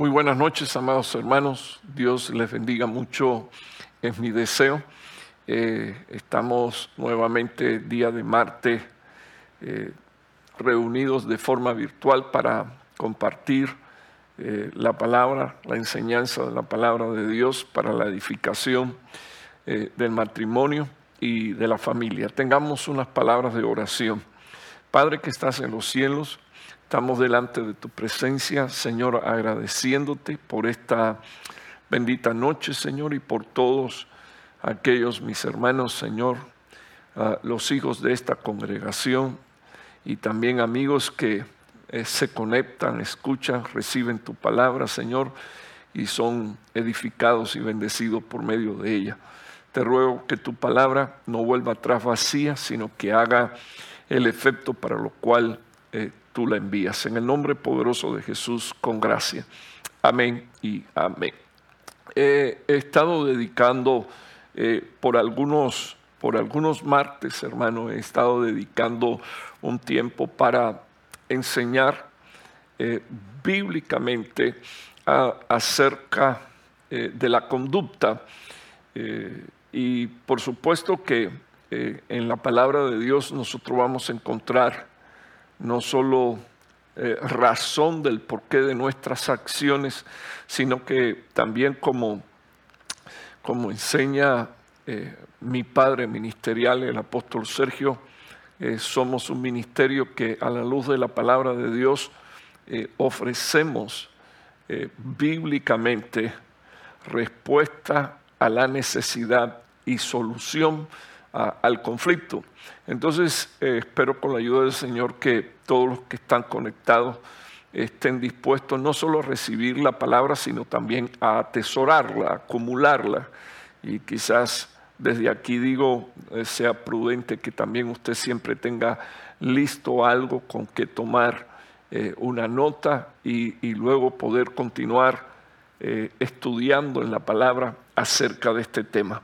Muy buenas noches, amados hermanos. Dios les bendiga mucho, es mi deseo. Eh, estamos nuevamente día de martes eh, reunidos de forma virtual para compartir eh, la palabra, la enseñanza de la palabra de Dios para la edificación del matrimonio y de la familia. Tengamos unas palabras de oración. Padre que estás en los cielos, Estamos delante de tu presencia, Señor, agradeciéndote por esta bendita noche, Señor, y por todos aquellos, mis hermanos, Señor, los hijos de esta congregación y también amigos que eh, se conectan, escuchan, reciben tu palabra, Señor, y son edificados y bendecidos por medio de ella. Te ruego que tu palabra no vuelva atrás vacía, sino que haga el efecto para lo cual eh, tú la envías. En el nombre poderoso de Jesús, con gracia. Amén y amén. he estado dedicando eh, por, algunos, por algunos martes, hermano, he estado dedicando un tiempo para enseñar eh, bíblicamente acerca eh, de la conducta. y por supuesto que en la palabra de Dios nosotros vamos a encontrar no solo eh, razón del porqué de nuestras acciones, sino que también como, como enseña eh, mi padre ministerial, el apóstol Sergio, eh, somos un ministerio que a la luz de la palabra de Dios ofrecemos bíblicamente respuesta a la necesidad y solución al conflicto. Entonces, eh, espero con la ayuda del Señor que todos los que están conectados estén dispuestos no solo a recibir la palabra, sino también a atesorarla, acumularla. Y quizás desde aquí digo, eh, sea prudente que también usted siempre tenga listo algo con que tomar eh, una nota y, luego poder continuar estudiando en la palabra acerca de este tema.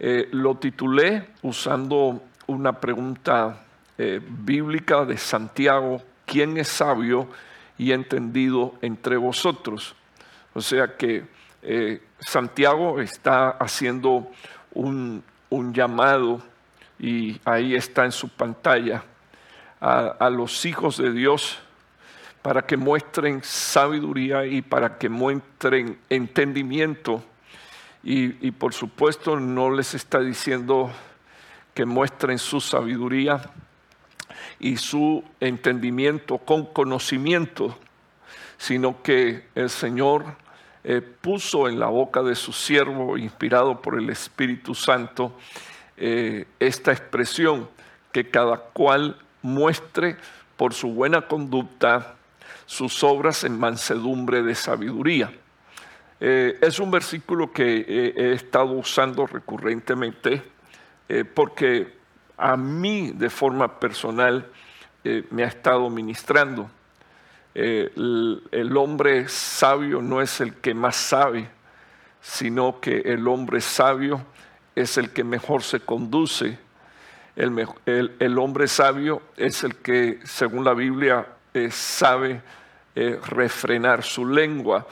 Eh, lo titulé usando una pregunta eh, bíblica de Santiago, ¿quién es sabio y entendido entre vosotros? O sea que eh, Santiago está haciendo un, llamado y ahí está en su pantalla a los hijos de Dios para que muestren sabiduría y para que muestren entendimiento y, por supuesto no les está diciendo que muestren su sabiduría y su entendimiento con conocimiento, sino que el Señor eh, puso en la boca de su siervo, inspirado por el Espíritu Santo, eh, esta expresión, que cada cual muestre por su buena conducta sus obras en mansedumbre de sabiduría. Eh, es un versículo que eh, he estado usando recurrentemente eh, porque a mí de forma personal me ha estado ministrando. El, hombre sabio no es el que más sabe, sino que el hombre sabio es el que mejor se conduce. El, el hombre sabio es el que, según la Biblia, sabe refrenar su lengua.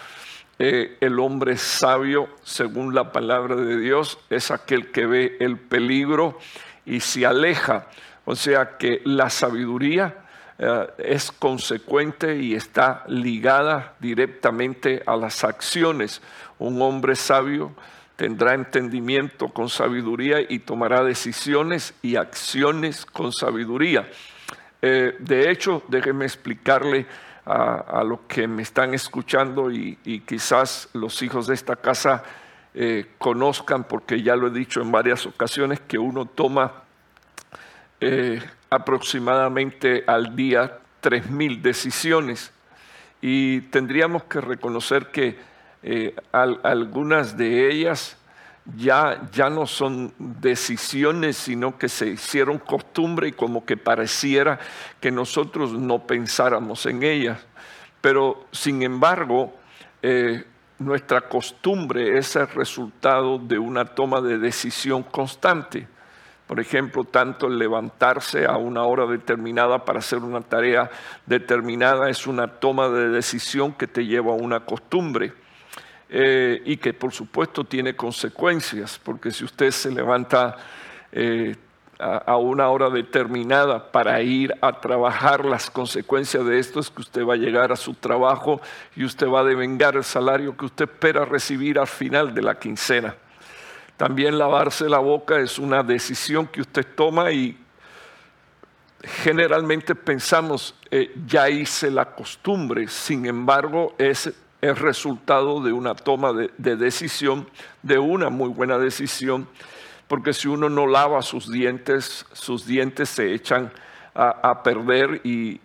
Eh, el hombre sabio, según la palabra de Dios, es aquel que ve el peligro y se aleja. O sea que la sabiduría eh, es consecuente y está ligada directamente a las acciones. Un hombre sabio tendrá entendimiento con sabiduría y tomará decisiones y acciones con sabiduría. Eh, de hecho, déjeme explicarle a, los que me están escuchando y, quizás los hijos de esta casa eh, conozcan, porque ya lo he dicho en varias ocasiones, que uno toma eh, aproximadamente al día 3.000 decisiones. Y tendríamos que reconocer que eh, algunas de ellas ya, ya no son decisiones, sino que se hicieron costumbre y como que pareciera que nosotros no pensáramos en ellas. Pero sin embargo, eh, nuestra costumbre es el resultado de una toma de decisión constante. Por ejemplo, tanto el levantarse a una hora determinada para hacer una tarea determinada es una toma de decisión que te lleva a una costumbre eh, y que por supuesto tiene consecuencias, porque si usted se levanta eh, a, una hora determinada para ir a trabajar, las consecuencias de esto es que usted va a llegar a su trabajo y usted va a devengar el salario que usted espera recibir al final de la quincena. También lavarse la boca es una decisión que usted toma y generalmente pensamos, eh, ya hice la costumbre, sin embargo es el resultado de una toma de, decisión, de una muy buena decisión, porque si uno no lava sus dientes, sus dientes se echan a, perder y,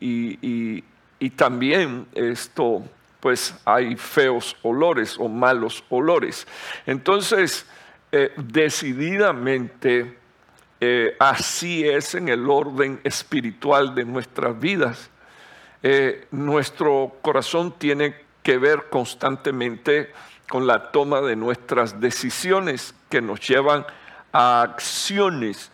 y también esto, pues hay feos olores o malos olores. Entonces, eh, decididamente eh, así es en el orden espiritual de nuestras vidas. Eh, nuestro corazón tiene que ver constantemente con la toma de nuestras decisiones que nos llevan a acciones.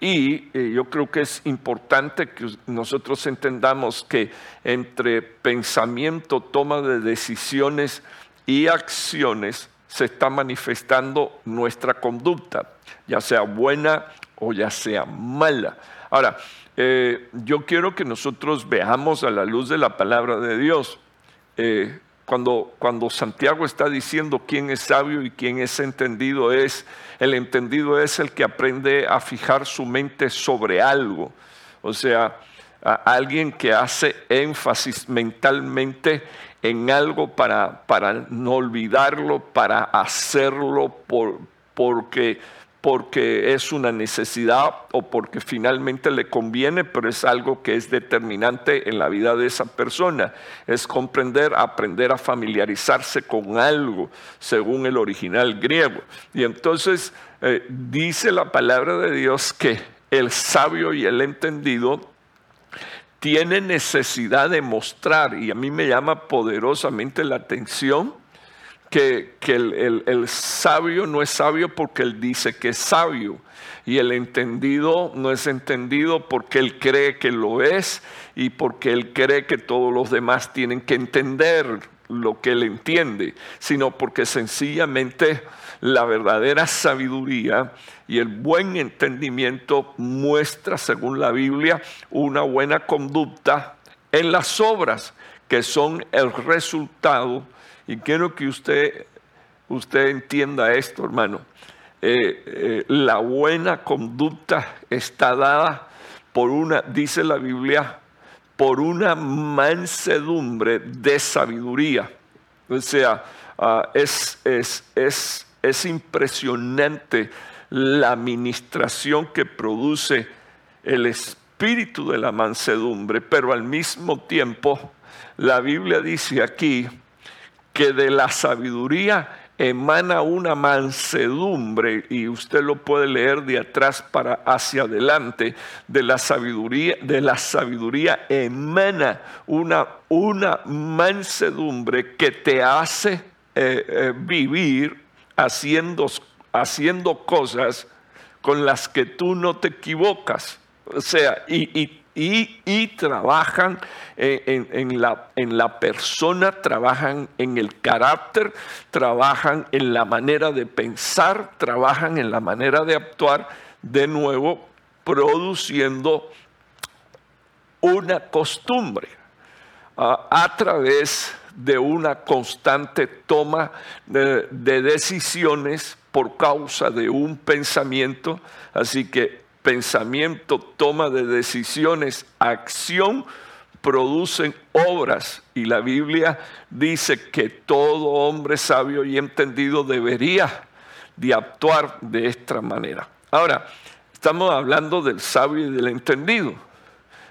y yo creo que es importante que nosotros entendamos que entre pensamiento, toma de decisiones y acciones se está manifestando nuestra conducta, ya sea buena o ya sea mala. Ahora, eh, yo quiero que nosotros veamos a la luz de la palabra de Dios. Eh, cuando, Santiago está diciendo quién es sabio y quién es entendido, es el entendido es el que aprende a fijar su mente sobre algo. O sea, alguien que hace énfasis mentalmente en algo para, para no olvidarlo, para hacerlo por, porque, porque es una necesidad o porque finalmente le conviene, pero es algo que es determinante en la vida de esa persona. Es comprender, aprender a familiarizarse con algo, según el original griego. Y entonces eh, dice la palabra de Dios que el sabio y el entendido tiene necesidad de mostrar, y a mí me llama poderosamente la atención, que, el, sabio no es sabio porque él dice que es sabio, y el entendido no es entendido porque él cree que lo es y porque él cree que todos los demás tienen que entender lo que él entiende, sino porque sencillamente la verdadera sabiduría y el buen entendimiento muestra, según la Biblia, una buena conducta en las obras que son el resultado. Y quiero que usted, usted entienda esto, hermano. Eh, eh, la buena conducta está dada por una, dice la Biblia, por una mansedumbre de sabiduría. O sea, ah, es, es, es, es impresionante la administración que produce el espíritu de la mansedumbre, pero al mismo tiempo la Biblia dice aquí que de la sabiduría emana una mansedumbre y usted lo puede leer de atrás para hacia adelante de la sabiduría de la sabiduría emana una, una mansedumbre que te hace eh, eh, vivir haciendo haciendo cosas con las que tú no te equivocas. O sea, y, trabajan en, la, en la persona, trabajan en el carácter, trabajan en la manera de pensar, trabajan en la manera de actuar, de nuevo produciendo una costumbre ah, a través de una constante toma de decisiones por causa de un pensamiento. Así que pensamiento, toma de decisiones, acción, producen obras. Y la Biblia dice que todo hombre sabio y entendido debería de actuar de esta manera. Ahora, estamos hablando del sabio y del entendido.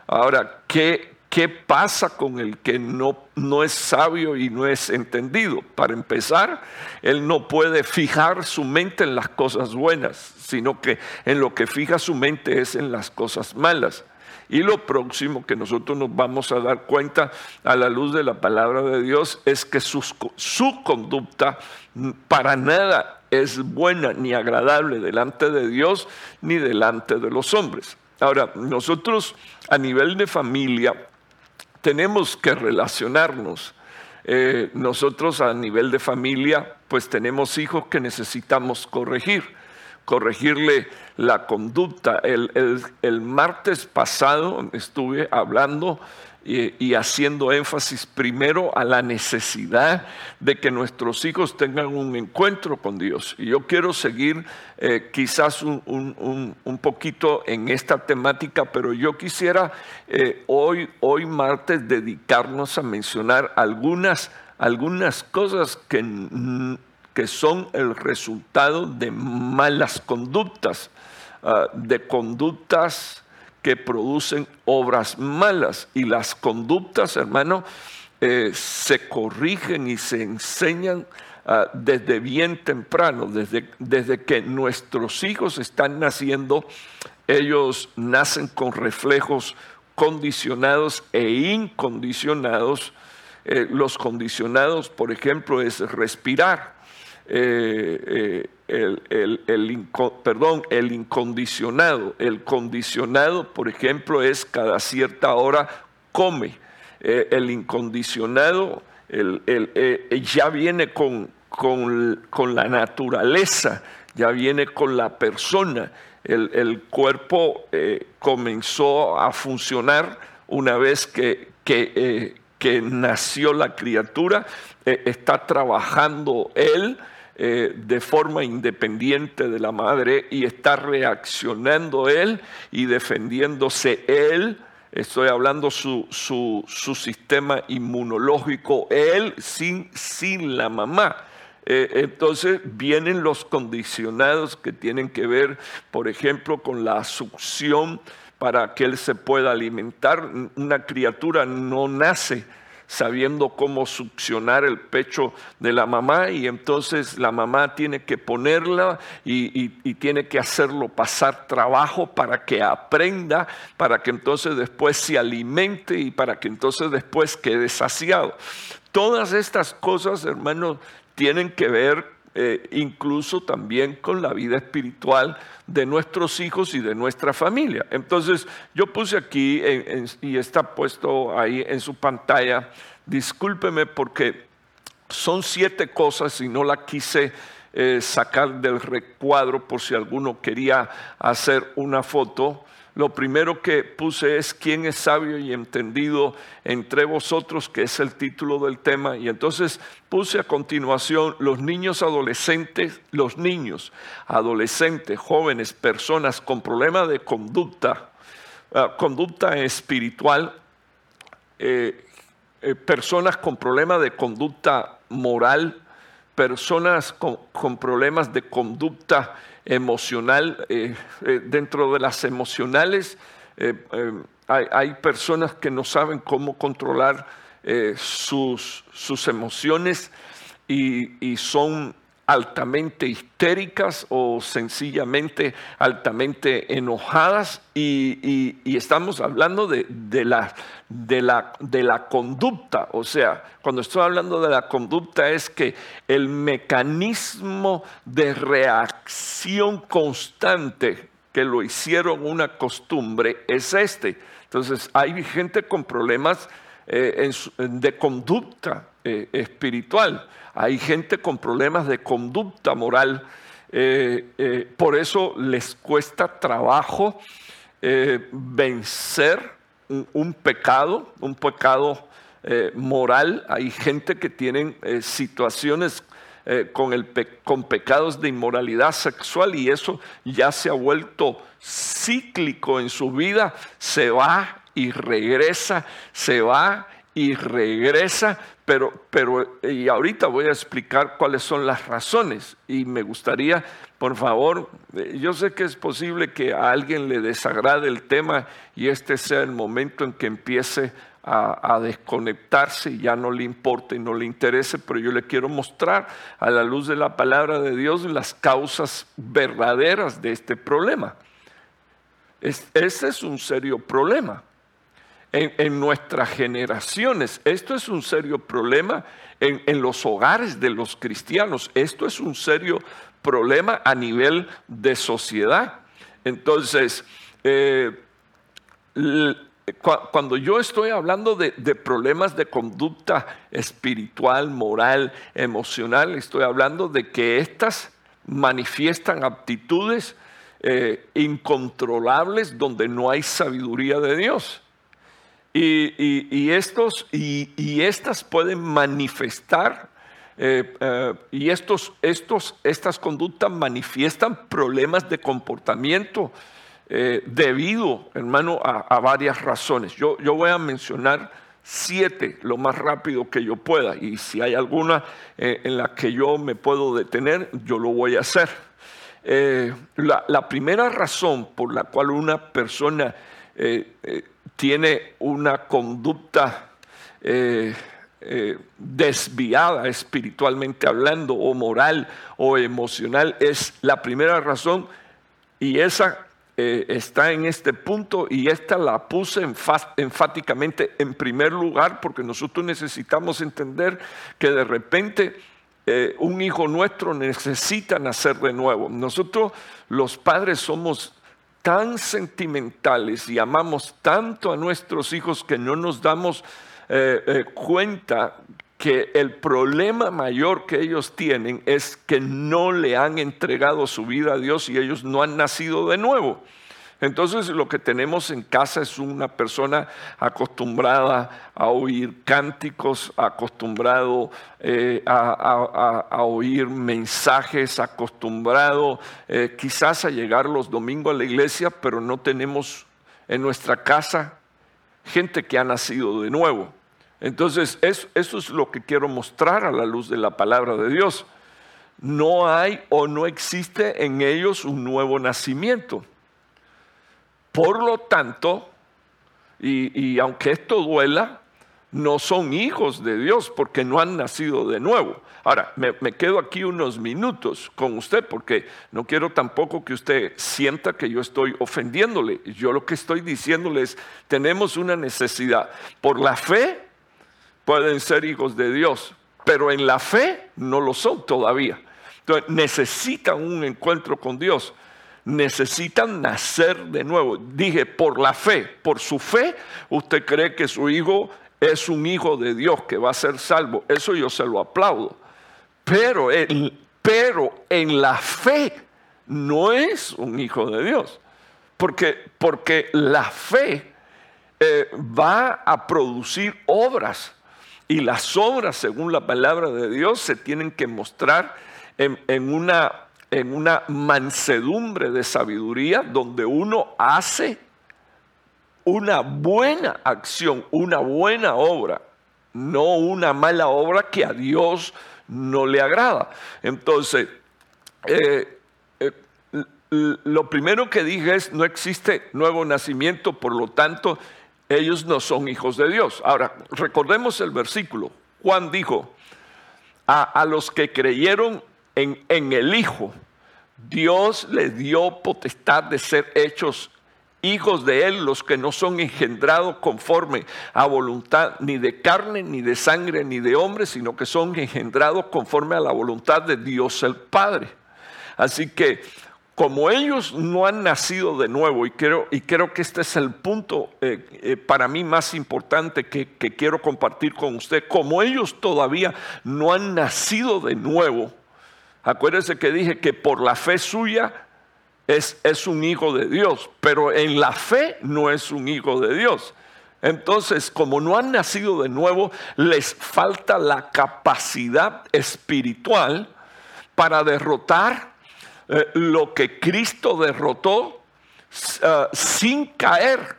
Ahora, ¿qué, ¿Qué pasa con el que no, no es sabio y no es entendido? Para empezar, él no puede fijar su mente en las cosas buenas, sino que en lo que fija su mente es en las cosas malas. Y lo próximo que nosotros nos vamos a dar cuenta a la luz de la palabra de Dios es que su conducta para nada es buena ni agradable delante de Dios ni delante de los hombres. Ahora, nosotros a nivel de familia tenemos que relacionarnos. Eh, nosotros a nivel de familia, pues tenemos hijos que necesitamos corregir, corregirle la conducta. el martes pasado estuve hablando y, haciendo énfasis primero a la necesidad de que nuestros hijos tengan un encuentro con Dios. Y yo quiero seguir eh, quizás un, poquito en esta temática, pero yo quisiera eh, hoy, hoy martes dedicarnos a mencionar algunas, algunas cosas que, que son el resultado de malas conductas, ah, de conductas que producen obras malas. Y las conductas, hermano, eh, se corrigen y se enseñan ah, desde bien temprano, desde, desde que nuestros hijos están naciendo, ellos nacen con reflejos condicionados e incondicionados. Eh, los condicionados, por ejemplo, es respirar. Eh, el, el, perdón, el incondicionado. El condicionado, por ejemplo, es cada cierta hora come. Eh, el incondicionado eh, ya viene con, con, la naturaleza, ya viene con la persona. El, cuerpo eh, comenzó a funcionar una vez que, que, que nació la criatura, está trabajando él eh, de forma independiente de la madre y está reaccionando él y defendiéndose él. Estoy hablando su, su, su sistema inmunológico, él sin, sin la mamá. Eh, entonces vienen los condicionados que tienen que ver, por ejemplo, con la succión para que él se pueda alimentar. Una criatura no nace sabiendo cómo succionar el pecho de la mamá y entonces la mamá tiene que ponerla y, tiene que hacerlo pasar trabajo para que aprenda, para que entonces después se alimente y para que entonces después quede saciado. Todas estas cosas, hermanos, tienen que ver eh, incluso también con la vida espiritual de nuestros hijos y de nuestra familia. Entonces, yo puse aquí y está puesto ahí en su pantalla, discúlpeme porque son siete cosas y no la quise eh, sacar del recuadro por si alguno quería hacer una foto lo primero que puse es quién es sabio y entendido entre vosotros, que es el título del tema. Y entonces puse a continuación los niños adolescentes, los niños adolescentes, jóvenes, personas con problemas de conducta, ah, conducta espiritual, eh, eh, personas con problemas de conducta moral, personas con problemas de conducta emocional. Eh, eh, dentro de las emocionales eh, hay, personas que no saben cómo controlar sus, sus, emociones y, y son altamente histéricas o sencillamente altamente enojadas y, estamos hablando de, la, conducta. O sea, cuando estoy hablando de la conducta es que el mecanismo de reacción constante que lo hicieron una costumbre es este. Entonces hay gente con problemas eh, de conducta eh, espiritual hay gente con problemas de conducta moral. Eh, eh, por eso les cuesta trabajo eh, vencer un, pecado, un pecado moral. Hay gente que tienen situaciones con, con pecados de inmoralidad sexual y eso ya se ha vuelto cíclico en su vida. Se va y regresa, se va y regresa, pero, pero y ahorita voy a explicar cuáles son las razones y me gustaría, por favor, eh, yo sé que es posible que a alguien le desagrade el tema y este sea el momento en que empiece a, desconectarse y ya no le importe y no le interese, pero yo le quiero mostrar a la luz de la palabra de Dios las causas verdaderas de este problema. ese es un serio problema. En, nuestras generaciones, esto es un serio problema en, los hogares de los cristianos, esto es un serio problema a nivel de sociedad. Entonces, eh, cuando yo estoy hablando de, problemas de conducta espiritual, moral, emocional, estoy hablando de que estas manifiestan aptitudes eh, incontrolables donde no hay sabiduría de Dios. Y, estos, y, estas pueden manifestar, eh, eh, y estos, estos, estas conductas manifiestan problemas de comportamiento debido, hermano, a, varias razones. Yo, yo voy a mencionar siete lo más rápido que yo pueda, y si hay alguna en la que yo me puedo detener, yo lo voy a hacer. Eh, la, primera razón por la cual una persona eh, eh, tiene una conducta desviada espiritualmente hablando o moral o emocional es la primera razón y esa está en este punto y esta la puse enfáticamente en primer lugar porque nosotros necesitamos entender que de repente eh, un hijo nuestro necesita nacer de nuevo. Nosotros los padres somos tan sentimentales y amamos tanto a nuestros hijos que no nos damos eh, eh, cuenta que el problema mayor que ellos tienen es que no le han entregado su vida a Dios y ellos no han nacido de nuevo. Entonces lo que tenemos en casa es una persona acostumbrada a oír cánticos, acostumbrado eh, a, oír mensajes, acostumbrado eh, quizás a llegar los domingos a la iglesia, pero no tenemos en nuestra casa gente que ha nacido de nuevo. Entonces eso es lo que quiero mostrar a la luz de la palabra de Dios. No hay o no existe en ellos un nuevo nacimiento. Por lo tanto, y, aunque esto duela, no son hijos de Dios porque no han nacido de nuevo. Ahora, me, quedo aquí unos minutos con usted porque no quiero tampoco que usted sienta que yo estoy ofendiéndole. Yo lo que estoy diciéndole es, tenemos una necesidad. Por la fe pueden ser hijos de Dios, pero en la fe no lo son todavía. Entonces, necesitan un encuentro con Dios necesitan nacer de nuevo. Dije, por la fe, por su fe, usted cree que su hijo es un hijo de Dios que va a ser salvo. Eso yo se lo aplaudo. Pero, pero en la fe no es un hijo de Dios. Porque, porque la fe eh, va a producir obras. Y las obras, según la palabra de Dios, se tienen que mostrar en una en una mansedumbre de sabiduría donde uno hace una buena acción, una buena obra, no una mala obra que a Dios no le agrada. Entonces, eh, eh, lo primero que dije es, no existe nuevo nacimiento, por lo tanto, ellos no son hijos de Dios. Ahora, recordemos el versículo. Juan dijo, a, los que creyeron en, el Hijo, Dios les dio potestad de ser hechos hijos de Él, los que no son engendrados conforme a voluntad ni de carne, ni de sangre, ni de hombre, sino que son engendrados conforme a la voluntad de Dios el Padre. Así que como ellos no han nacido de nuevo, y creo, y creo que este es el punto eh, eh, para mí más importante que, que quiero compartir con usted, como ellos todavía no han nacido de nuevo, Acuérdese que dije que por la fe suya es, es un hijo de Dios, pero en la fe no es un hijo de Dios. Entonces, como no han nacido de nuevo, les falta la capacidad espiritual para derrotar eh, lo que Cristo derrotó eh, sin caer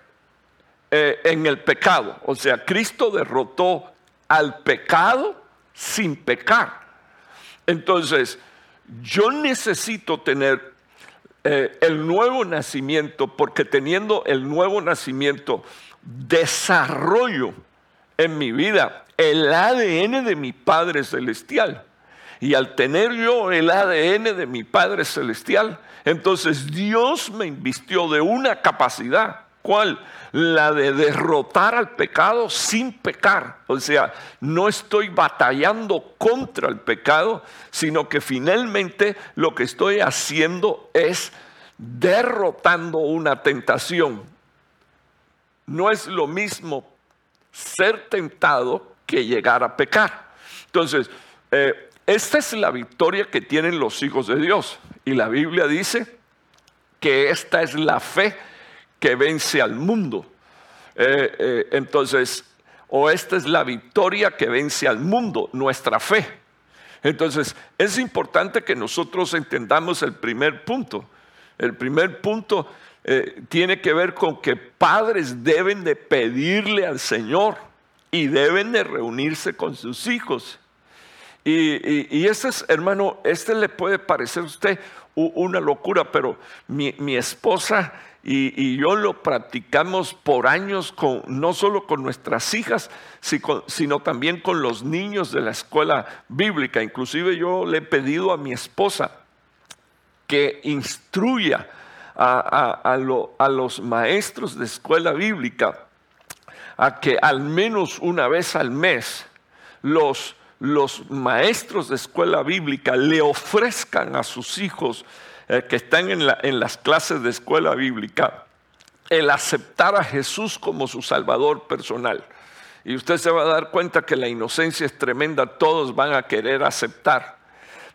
eh, en el pecado. O sea, Cristo derrotó al pecado sin pecar. Entonces, yo necesito tener eh, el nuevo nacimiento porque teniendo el nuevo nacimiento desarrollo en mi vida el ADN de mi Padre Celestial. Y al tener yo el ADN de mi Padre Celestial, entonces Dios me invistió de una capacidad. ¿Cuál? La de derrotar al pecado sin pecar. O sea, no estoy batallando contra el pecado, sino que finalmente lo que estoy haciendo es derrotando una tentación. No es lo mismo ser tentado que llegar a pecar. Entonces, eh, esta es la victoria que tienen los hijos de Dios. Y la Biblia dice que esta es la fe que vence al mundo. Eh, eh, entonces, o esta es la victoria que vence al mundo, nuestra fe. Entonces, es importante que nosotros entendamos el primer punto. El primer punto eh, tiene que ver con que padres deben de pedirle al Señor y deben de reunirse con sus hijos. Y, este es, hermano, este le puede parecer a usted una locura, pero mi, esposa y, yo lo practicamos por años, con, no solo con nuestras hijas, sino también con los niños de la escuela bíblica. Inclusive yo le he pedido a mi esposa que instruya a, los maestros de escuela bíblica a que al menos una vez al mes los, los maestros de escuela bíblica le ofrezcan a sus hijos eh, que están en, en las clases de escuela bíblica el aceptar a Jesús como su Salvador personal. Y usted se va a dar cuenta que la inocencia es tremenda, todos van a querer aceptar.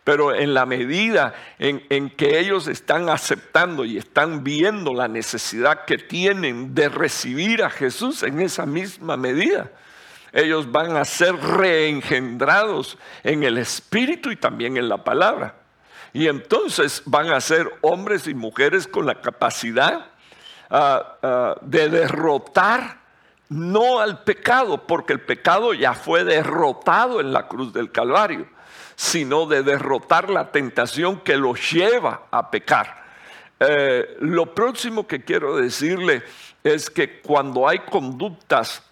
Pero en la medida en, que ellos están aceptando y están viendo la necesidad que tienen de recibir a Jesús en esa misma medida, ellos van a ser reengendrados en el Espíritu y también en la palabra. Y entonces van a ser hombres y mujeres con la capacidad ah, ah, de derrotar no al pecado, porque el pecado ya fue derrotado en la cruz del Calvario sino de derrotar la tentación que los lleva a pecar. Eh, lo próximo que quiero decirle es que cuando hay conductas,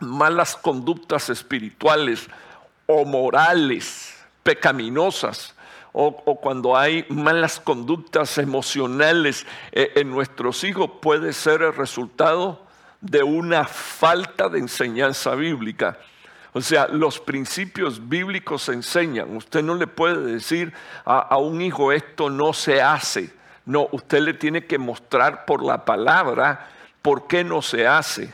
malas conductas espirituales o morales, pecaminosas, o, cuando hay malas conductas emocionales eh, en nuestros hijos, puede ser el resultado de una falta de enseñanza bíblica. O sea, los principios bíblicos enseñan. Usted no le puede decir a, un hijo esto no se hace. No, usted le tiene que mostrar por la palabra por qué no se hace.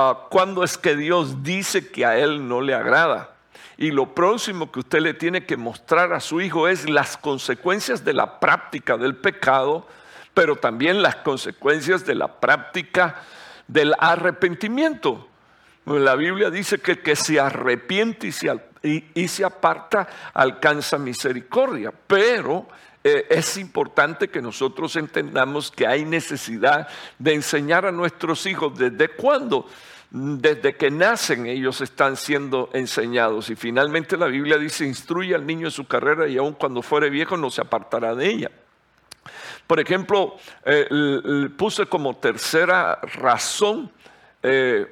Ah, ¿Cuándo es que Dios dice que a él no le agrada? Y lo próximo que usted le tiene que mostrar a su hijo es las consecuencias de la práctica del pecado, pero también las consecuencias de la práctica del arrepentimiento. La Biblia dice que el que se arrepiente y se, y, se aparta alcanza misericordia, pero eh, es importante que nosotros entendamos que hay necesidad de enseñar a nuestros hijos desde cuándo. Desde que nacen ellos están siendo enseñados y finalmente la Biblia dice, instruye al niño en su carrera y aun cuando fuere viejo no se apartará de ella. Por ejemplo, eh, puse como tercera razón eh,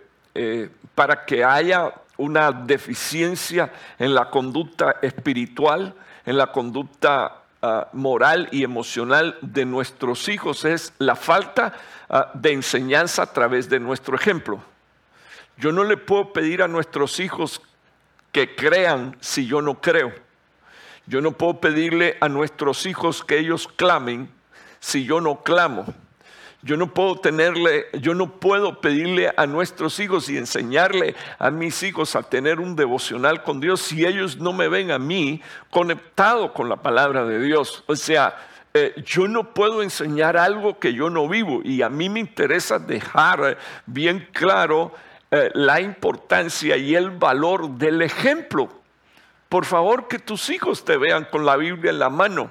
para que haya una deficiencia en la conducta espiritual, en la conducta ah, moral y emocional de nuestros hijos es la falta ah, de enseñanza a través de nuestro ejemplo. Yo no le puedo pedir a nuestros hijos que crean si yo no creo. Yo no puedo pedirle a nuestros hijos que ellos clamen si yo no clamo. Yo no puedo tenerle, yo no puedo pedirle a nuestros hijos y enseñarle a mis hijos a tener un devocional con Dios si ellos no me ven a mí conectado con la palabra de Dios. O sea, eh, yo no puedo enseñar algo que yo no vivo y a mí me interesa dejar bien claro eh, la importancia y el valor del ejemplo. Por favor, que tus hijos te vean con la Biblia en la mano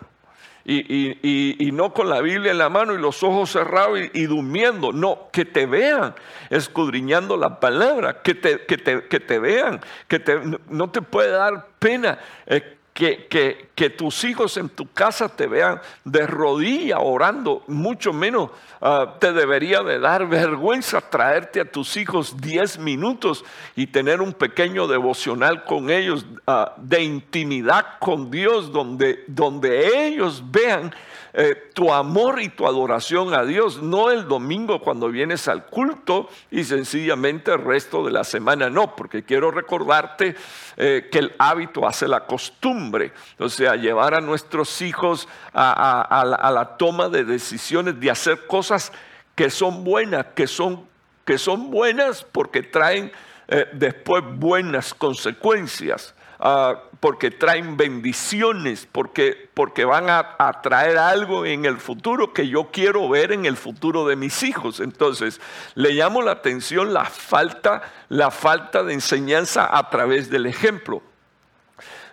y, no con la Biblia en la mano y los ojos cerrados y, durmiendo. No, que te vean escudriñando la palabra, que te, que te, vean, que te, no te puede dar pena. Eh, que, que, tus hijos en tu casa te vean de rodilla orando, mucho menos ah, te debería de dar vergüenza traerte a tus hijos 10 minutos y tener un pequeño devocional con ellos ah, de intimidad con Dios, donde, donde ellos vean eh, tu amor y tu adoración a Dios, no el domingo cuando vienes al culto y sencillamente el resto de la semana no, porque quiero recordarte eh, que el hábito hace la costumbre, o sea, llevar a nuestros hijos a, la, toma de decisiones, de hacer cosas que son buenas, que son, que son buenas porque traen eh, después buenas consecuencias. Ah, porque traen bendiciones, porque, porque van a, a, traer algo en el futuro que yo quiero ver en el futuro de mis hijos. Entonces, le llamo la atención la falta, la falta de enseñanza a través del ejemplo.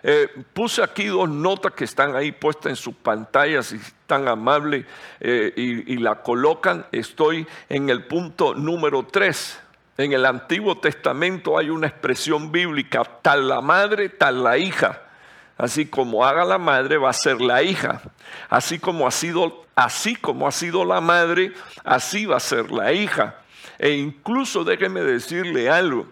Eh, puse aquí dos notas que están ahí puestas en sus pantallas y tan amable eh, y, la colocan. Estoy en el punto número tres. En el Antiguo Testamento hay una expresión bíblica, tal la madre, tal la hija. Así como haga la madre, va a ser la hija. Así como ha sido, así como ha sido la madre, así va a ser la hija. E incluso déjeme decirle algo.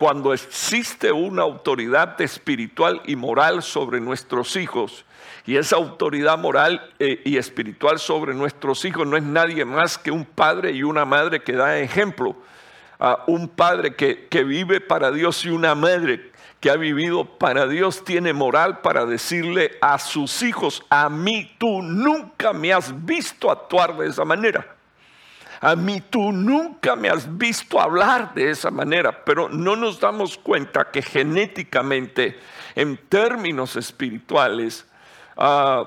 Cuando existe una autoridad espiritual y moral sobre nuestros hijos, y esa autoridad moral eh, y espiritual sobre nuestros hijos no es nadie más que un padre y una madre que da ejemplo un padre que, que vive para Dios y una madre que ha vivido para Dios tiene moral para decirle a sus hijos, a mí tú nunca me has visto actuar de esa manera. A mí tú nunca me has visto hablar de esa manera, pero no nos damos cuenta que genéticamente, en términos espirituales, uh,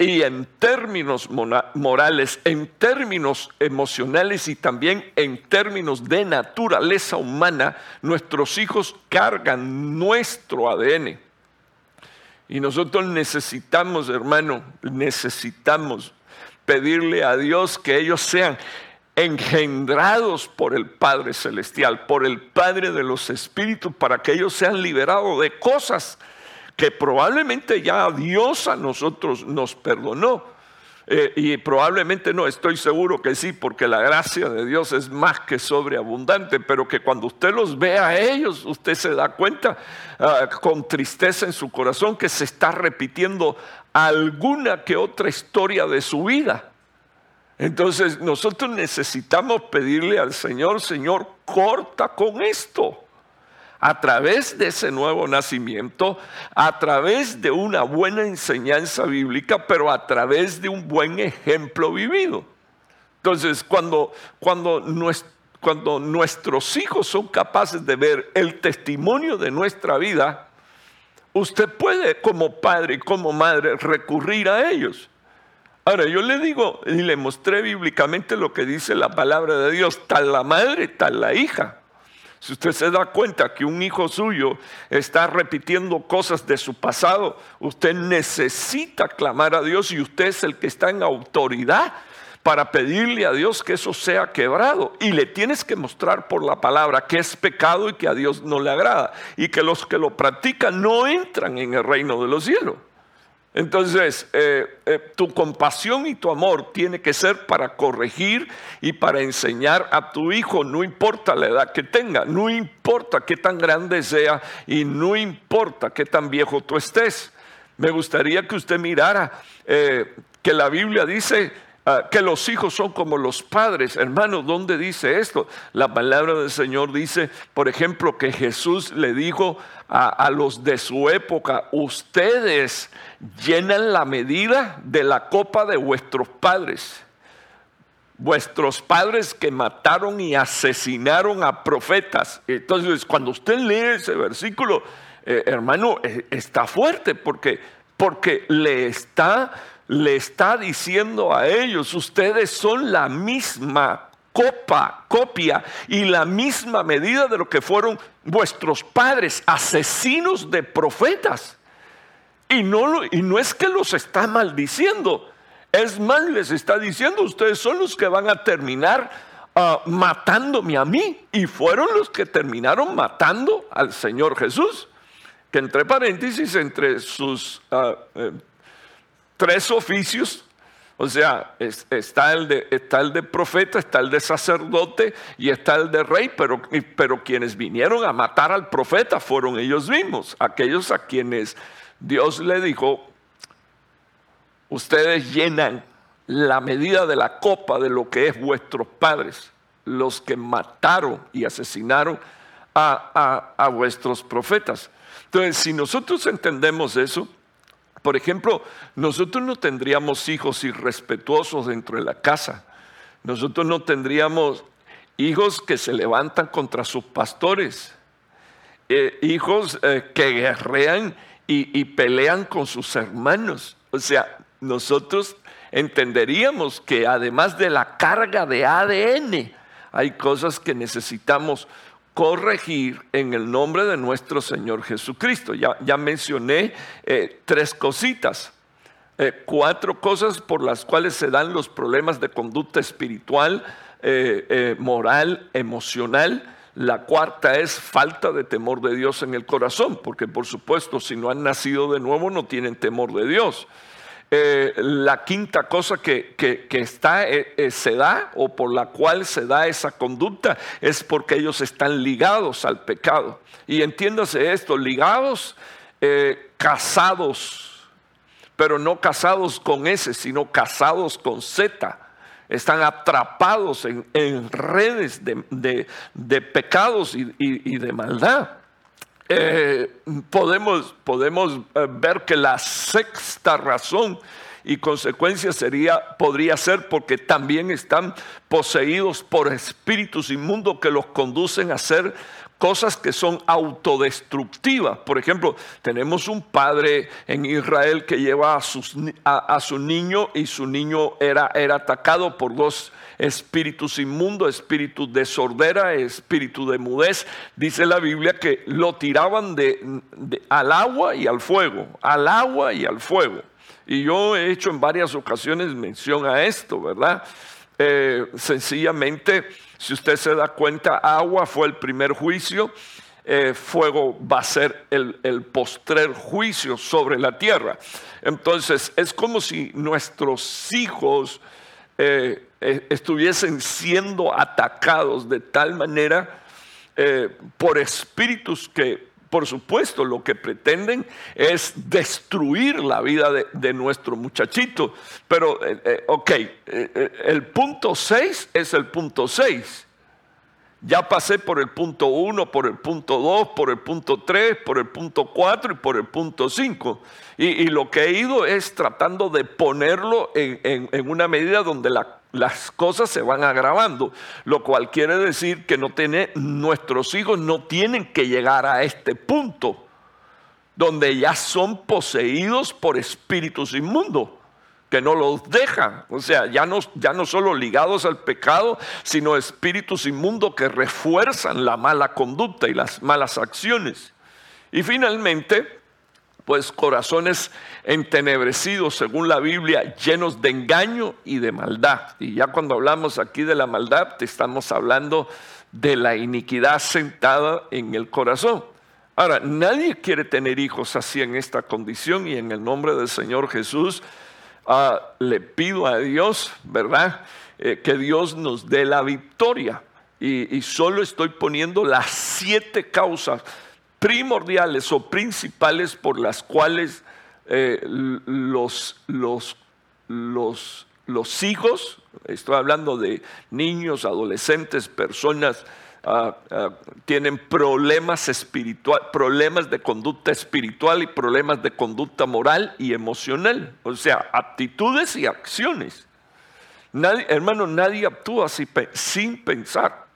y en términos morales, en términos emocionales y también en términos de naturaleza humana, nuestros hijos cargan nuestro ADN. Y nosotros necesitamos, hermano, necesitamos pedirle a Dios que ellos sean engendrados por el Padre Celestial, por el Padre de los Espíritus, para que ellos sean liberados de cosas que probablemente ya Dios a nosotros nos perdonó. Eh, y probablemente no, estoy seguro que sí, porque la gracia de Dios es más que sobreabundante, pero que cuando usted los ve a ellos, usted se da cuenta ah, con tristeza en su corazón que se está repitiendo alguna que otra historia de su vida. Entonces nosotros necesitamos pedirle al Señor, Señor, corta con esto a través de ese nuevo nacimiento, a través de una buena enseñanza bíblica, pero a través de un buen ejemplo vivido. Entonces, cuando, cuando, nuestros hijos son capaces de ver el testimonio de nuestra vida, usted puede como padre y como madre recurrir a ellos. Ahora, yo le digo y le mostré bíblicamente lo que dice la palabra de Dios, tal la madre, tal la hija. Si usted se da cuenta que un hijo suyo está repitiendo cosas de su pasado, usted necesita clamar a Dios y usted es el que está en autoridad para pedirle a Dios que eso sea quebrado. Y le tienes que mostrar por la palabra que es pecado y que a Dios no le agrada. Y que los que lo practican no entran en el reino de los cielos. Entonces, eh, eh, tu compasión y tu amor tiene que ser para corregir y para enseñar a tu hijo, no importa la edad que tenga, no importa qué tan grande sea y no importa qué tan viejo tú estés. Me gustaría que usted mirara eh, que la Biblia dice ah, que los hijos son como los padres. Hermano, ¿dónde dice esto? La palabra del Señor dice, por ejemplo, que Jesús le dijo a, los de su época, ustedes llenan la medida de la copa de vuestros padres. Vuestros padres que mataron y asesinaron a profetas. Entonces, cuando usted lee ese versículo, eh, hermano, eh, está fuerte porque, porque le está, le está diciendo a ellos, ustedes son la misma copa, copia y la misma medida de lo que fueron vuestros padres, asesinos de profetas. Y no, y no es que los está maldiciendo, es más, les está diciendo, ustedes son los que van a terminar ah, matándome a mí. Y fueron los que terminaron matando al Señor Jesús. que entre paréntesis, entre sus eh, tres oficios, o sea, está, el de, está el de profeta, está el de sacerdote y está el de rey, pero, pero quienes vinieron a matar al profeta fueron ellos mismos, aquellos a quienes Dios le dijo, ustedes llenan la medida de la copa de lo que es vuestros padres, los que mataron y asesinaron a, a vuestros profetas. Entonces, si nosotros entendemos eso, por ejemplo, nosotros no tendríamos hijos irrespetuosos dentro de la casa. Nosotros no tendríamos hijos que se levantan contra sus pastores, eh, hijos eh, que guerrean y, pelean con sus hermanos. O sea, nosotros entenderíamos que además de la carga de ADN, hay cosas que necesitamos corregir en el nombre de nuestro Señor Jesucristo. Ya, ya mencioné eh, tres cositas, eh, cuatro cosas por las cuales se dan los problemas de conducta espiritual, eh, moral, emocional. La cuarta es falta de temor de Dios en el corazón, porque por supuesto si no han nacido de nuevo no tienen temor de Dios. Eh, la quinta cosa que, está, eh, eh, se da o por la cual se da esa conducta es porque ellos están ligados al pecado. Y entiéndase esto, ligados, casados, pero no casados con S, sino casados con Z. Están atrapados en, redes de, pecados y de maldad. Eh, podemos, podemos eh, ver que la sexta razón y consecuencia sería, podría ser porque también están poseídos por espíritus inmundos que los conducen a hacer cosas que son autodestructivas. Por ejemplo, tenemos un padre en Israel que lleva a, a, su niño y su niño era, era atacado por dos espíritus inmundos, espíritu de sordera, espíritu de mudez. Dice la Biblia que lo tiraban de, al agua y al fuego, al agua y al fuego. Y yo he hecho en varias ocasiones mención a esto, ¿verdad? Eh, sencillamente, si usted se da cuenta, agua fue el primer juicio, eh, fuego va a ser el, el, postrer juicio sobre la tierra. Entonces, es como si nuestros hijos eh, estuviesen siendo atacados de tal manera por espíritus que, por supuesto, lo que pretenden es destruir la vida de, nuestro muchachito. Pero, ok, el punto 6 es el punto 6. Ya pasé por el punto 1, por el punto 2, por el punto 3, por el punto 4 y por el punto 5. Y, lo que he ido es tratando de ponerlo en, una medida donde las cosas se van agravando. Lo cual quiere decir que no nuestros hijos no tienen que llegar a este punto donde ya son poseídos por espíritus inmundos que no los dejan. O sea, ya no, ya no solo ligados al pecado, sino espíritus inmundos que refuerzan la mala conducta y las malas acciones. Y finalmente, pues corazones entenebrecidos, según la Biblia, llenos de engaño y de maldad. Y ya cuando hablamos aquí de la maldad, te estamos hablando de la iniquidad sentada en el corazón. Ahora, nadie quiere tener hijos así en esta condición y en el nombre del Señor Jesús Ah, le pido a Dios, ¿verdad? Eh, que Dios nos dé la victoria. Y, solo estoy poniendo las siete causas primordiales o principales por las cuales eh, los, los, los, los hijos, estoy hablando de niños, adolescentes, personas Ah, ah, tienen problemas espirituales, problemas de conducta espiritual y problemas de conducta moral y emocional, o sea, actitudes y acciones. hermano, nadie actúa sin pensar.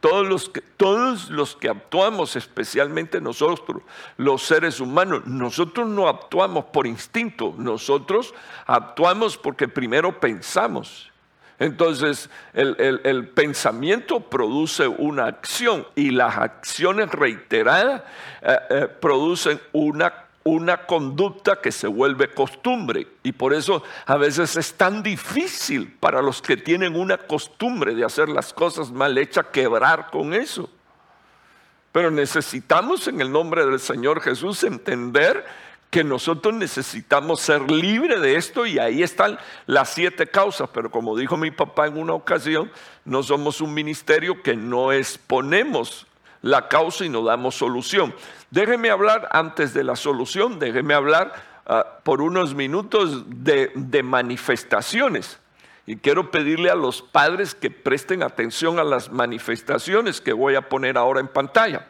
Todos los, que, todos los que actuamos, especialmente nosotros, los seres humanos, nosotros no actuamos por instinto, nosotros actuamos porque primero pensamos. Entonces, el, pensamiento produce una acción y las acciones reiteradas eh, eh, producen una, una conducta que se vuelve costumbre. Y por eso a veces es tan difícil para los que tienen una costumbre de hacer las cosas mal hechas quebrar con eso. Pero necesitamos en el nombre del Señor Jesús entender que nosotros necesitamos ser libres de esto y ahí están las siete causas. Pero como dijo mi papá en una ocasión, no somos un ministerio que no exponemos la causa y no damos solución. Déjeme hablar antes de la solución, déjeme hablar ah, por unos minutos de manifestaciones. Y quiero pedirle a los padres que presten atención a las manifestaciones que voy a poner ahora en pantalla.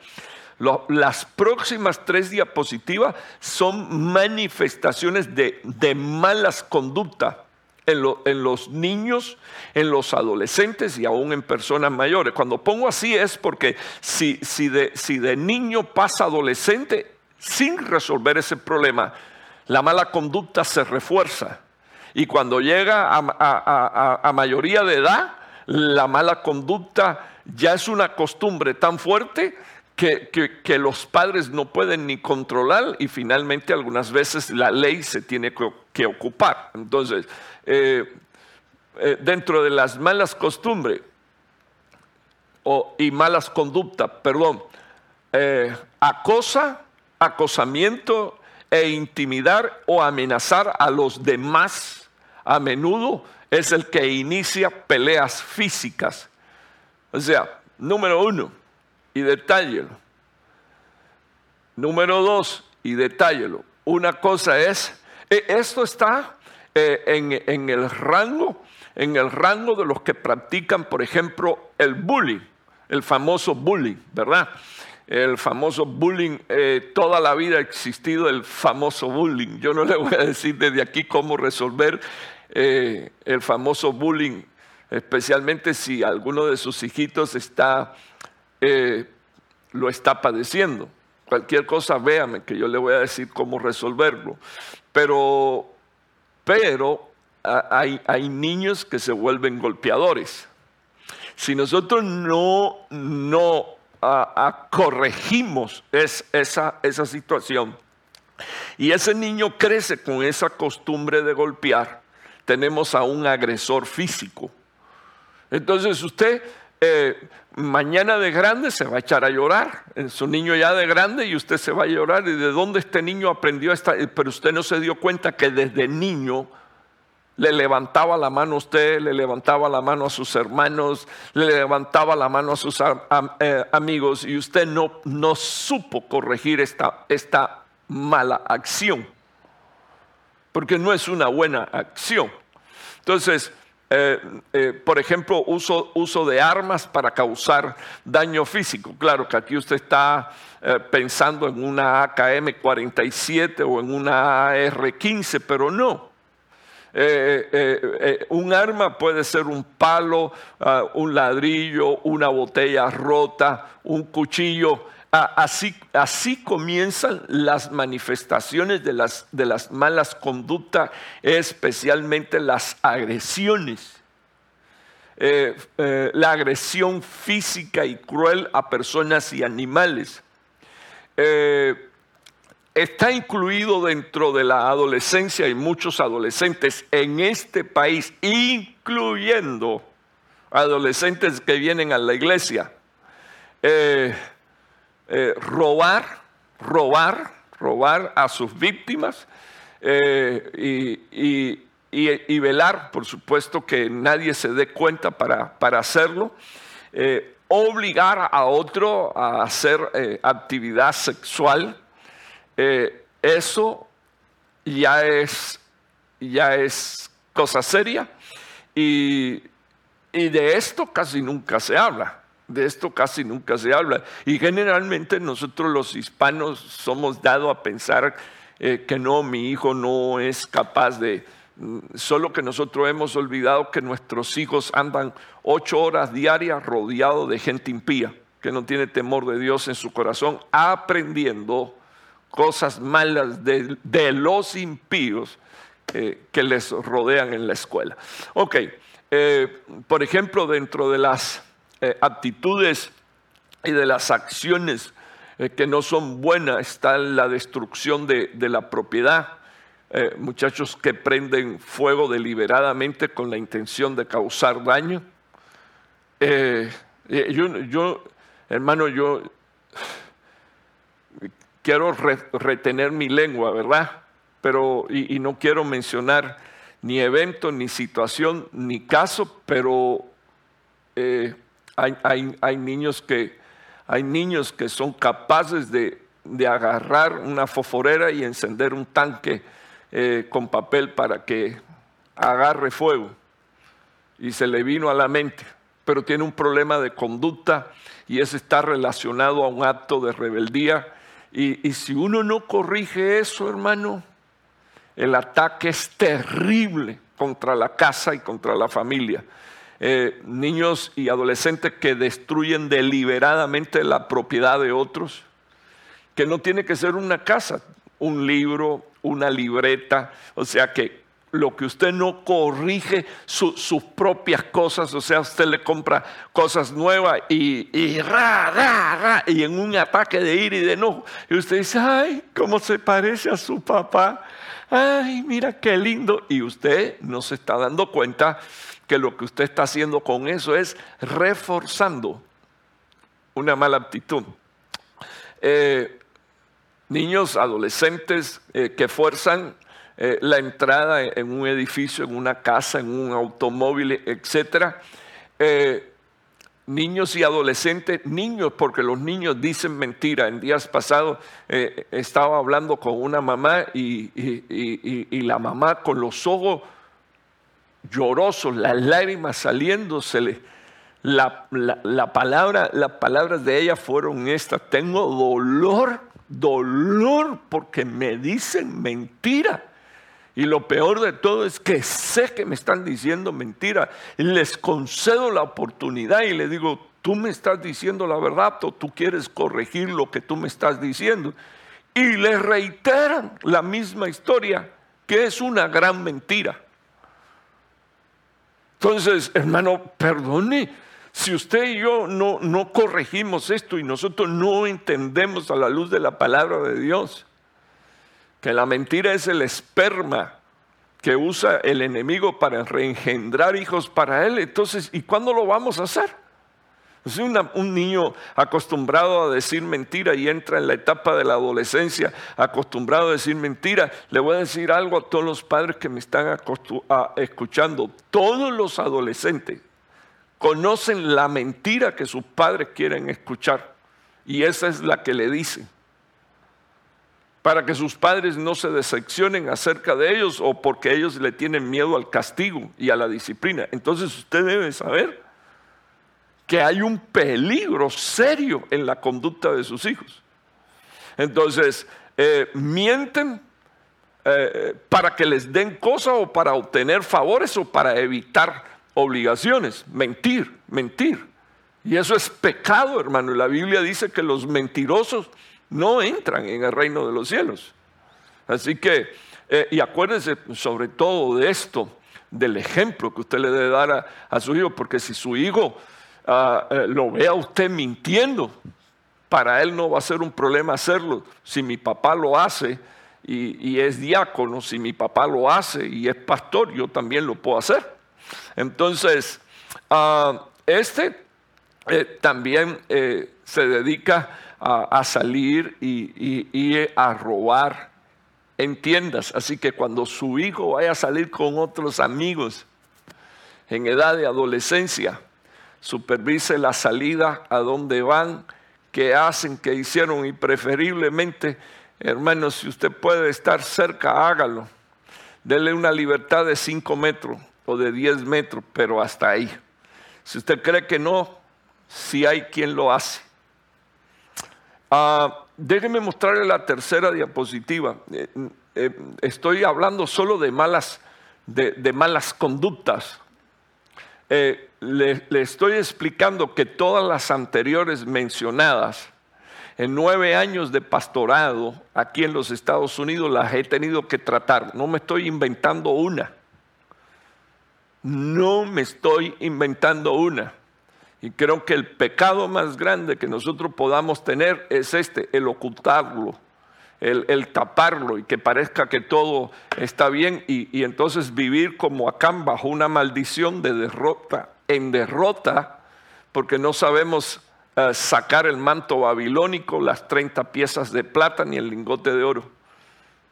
Las próximas tres diapositivas son manifestaciones de, malas conductas en, los niños, en los adolescentes y aún en personas mayores. Cuando pongo así es porque si, de, niño pasa adolescente sin resolver ese problema, la mala conducta se refuerza y cuando llega a, mayoría de edad, la mala conducta ya es una costumbre tan fuerte que, los padres no pueden ni controlar y finalmente algunas veces la ley se tiene que, ocupar. Entonces, eh, eh, dentro de las malas costumbres y malas conductas, perdón, eh, acosa, acosamiento e intimidar o amenazar a los demás a menudo es el que inicia peleas físicas. O sea, número uno, y detállelo. Número dos, y detállelo. Una cosa es, e, esto está eh, en, en, el rango, en el rango de los que practican, por ejemplo, el bullying, el famoso bullying, ¿verdad? el famoso bullying, eh, toda la vida ha existido el famoso bullying. Yo no le voy a decir desde aquí cómo resolver eh, el famoso bullying, especialmente si alguno de sus hijitos está, eh, lo está padeciendo. Cualquier cosa, véame, que yo le voy a decir cómo resolverlo. Pero, pero hay, hay niños que se vuelven golpeadores. Si nosotros no, no corregimos esa, esa situación y ese niño crece con esa costumbre de golpear, tenemos a un agresor físico. Entonces usted eh, mañana de grande se va a echar a llorar, su niño ya de grande y usted se va a llorar. ¿Y de dónde este niño aprendió esta? Pero usted no se dio cuenta que desde niño le levantaba la mano a usted, le levantaba la mano a sus hermanos, le levantaba la mano a sus eh, amigos y usted no, no supo corregir esta, esta mala acción porque no es una buena acción. Entonces, eh, eh, por ejemplo, uso, uso, de armas para causar daño físico. Claro que aquí usted está eh, pensando en una AKM-47 o en una AR-15, pero no. un arma puede ser un palo, ah, un ladrillo, una botella rota, un cuchillo. Así, comienzan las manifestaciones de las, de las malas conductas, especialmente las agresiones. Eh, eh, la agresión física y cruel a personas y animales. Eh, está incluido dentro de la adolescencia y muchos adolescentes en este país, incluyendo adolescentes que vienen a la iglesia. Eh, robar, robar, robar a sus víctimas eh, y, velar, por supuesto, que nadie se dé cuenta para, para hacerlo. Eh, obligar a otro a hacer actividad sexual, eso ya es, ya es cosa seria y, y de esto casi nunca se habla. De esto casi nunca se habla. Y generalmente nosotros los hispanos somos dados a pensar eh, que no, mi hijo no es capaz de... Mm, solo que nosotros hemos olvidado que nuestros hijos andan ocho horas diarias rodeados de gente impía, que no tiene temor de Dios en su corazón, aprendiendo cosas malas de, los impíos eh, que les rodean en la escuela. Ok, eh, por ejemplo, dentro de las eh, actitudes y de las acciones eh, que no son buenas está la destrucción de, la propiedad. Eh, muchachos que prenden fuego deliberadamente con la intención de causar daño. yo, hermano, yo quiero retener mi lengua, ¿verdad? Pero, y, no quiero mencionar ni evento, ni situación, ni caso, pero eh, hay, niños que, hay niños que son capaces de, agarrar una foforera y encender un tanque eh, con papel para que agarre fuego. Y se le vino a la mente, pero tiene un problema de conducta y ese está relacionado a un acto de rebeldía. Y, y si uno no corrige eso, hermano, el ataque es terrible contra la casa y contra la familia. Eh, niños y adolescentes que destruyen deliberadamente la propiedad de otros, que no tiene que ser una casa, un libro, una libreta, o sea que lo que usted no corrige sus propias cosas, o sea, usted le compra cosas nuevas y, y, ra, ra, ra, y en un ataque de ira y de enojo, y usted dice, ay, cómo se parece a su papá, ay, mira qué lindo, y usted no se está dando cuenta que lo que usted está haciendo con eso es reforzando una mala actitud. Eh, niños, adolescentes eh, que fuerzan eh, la entrada en un edificio, en una casa, en un automóvil, etc. niños y adolescentes, niños, porque los niños dicen mentira. En días pasados estaba hablando con una mamá y la mamá con los ojos llorosos, las lágrimas saliéndosele. La, la, palabra, las palabras de ella fueron estas, tengo dolor, dolor porque me dicen mentira. Y lo peor de todo es que sé que me están diciendo mentira. Les concedo la oportunidad y le digo, tú me estás diciendo la verdad o tú quieres corregir lo que tú me estás diciendo. Y le reiteran la misma historia, que es una gran mentira. Entonces, hermano, perdone, si usted y yo no, corregimos esto y nosotros no entendemos a la luz de la palabra de Dios, que la mentira es el esperma que usa el enemigo para reengendrar hijos para él, entonces, ¿y cuándo lo vamos a hacer? Es un niño acostumbrado a decir mentira y entra en la etapa de la adolescencia acostumbrado a decir mentira. Le voy a decir algo a todos los padres que me están escuchando. Todos los adolescentes conocen la mentira que sus padres quieren escuchar y esa es la que le dicen. Para que sus padres no se decepcionen acerca de ellos o porque ellos le tienen miedo al castigo y a la disciplina. Entonces usted debe saber que hay un peligro serio en la conducta de sus hijos. Entonces, eh, mienten eh, para que les den cosas o para obtener favores o para evitar obligaciones. Mentir, mentir. Y eso es pecado, hermano. La Biblia dice que los mentirosos no entran en el reino de los cielos. Así que, eh, y acuérdense sobre todo de esto, del ejemplo que usted le debe dar a su hijo, porque si su hijo Ah, eh, lo vea usted mintiendo, para él no va a ser un problema hacerlo. Si mi papá lo hace y, es diácono, si mi papá lo hace y es pastor, yo también lo puedo hacer. Entonces, ah, este eh, también eh, se dedica a, salir y, y, a robar en tiendas. Así que cuando su hijo vaya a salir con otros amigos en edad de adolescencia, supervise la salida, a dónde van, qué hacen, qué hicieron y preferiblemente, hermanos, si usted puede estar cerca, hágalo. Dele una libertad de 5 metros o de 10 metros, pero hasta ahí. Si usted cree que no, si hay quien lo hace. Ah, déjeme mostrarle la tercera diapositiva. Eh, eh, estoy hablando solo de malas, de malas conductas. Eh, le, estoy explicando que todas las anteriores mencionadas, en nueve años de pastorado aquí en los Estados Unidos, las he tenido que tratar. No me estoy inventando una. No me estoy inventando una. Y creo que el pecado más grande que nosotros podamos tener es este, el ocultarlo el, taparlo y que parezca que todo está bien y, entonces vivir como acá bajo una maldición de derrota en derrota porque no sabemos eh, sacar el manto babilónico, las 30 piezas de plata ni el lingote de oro.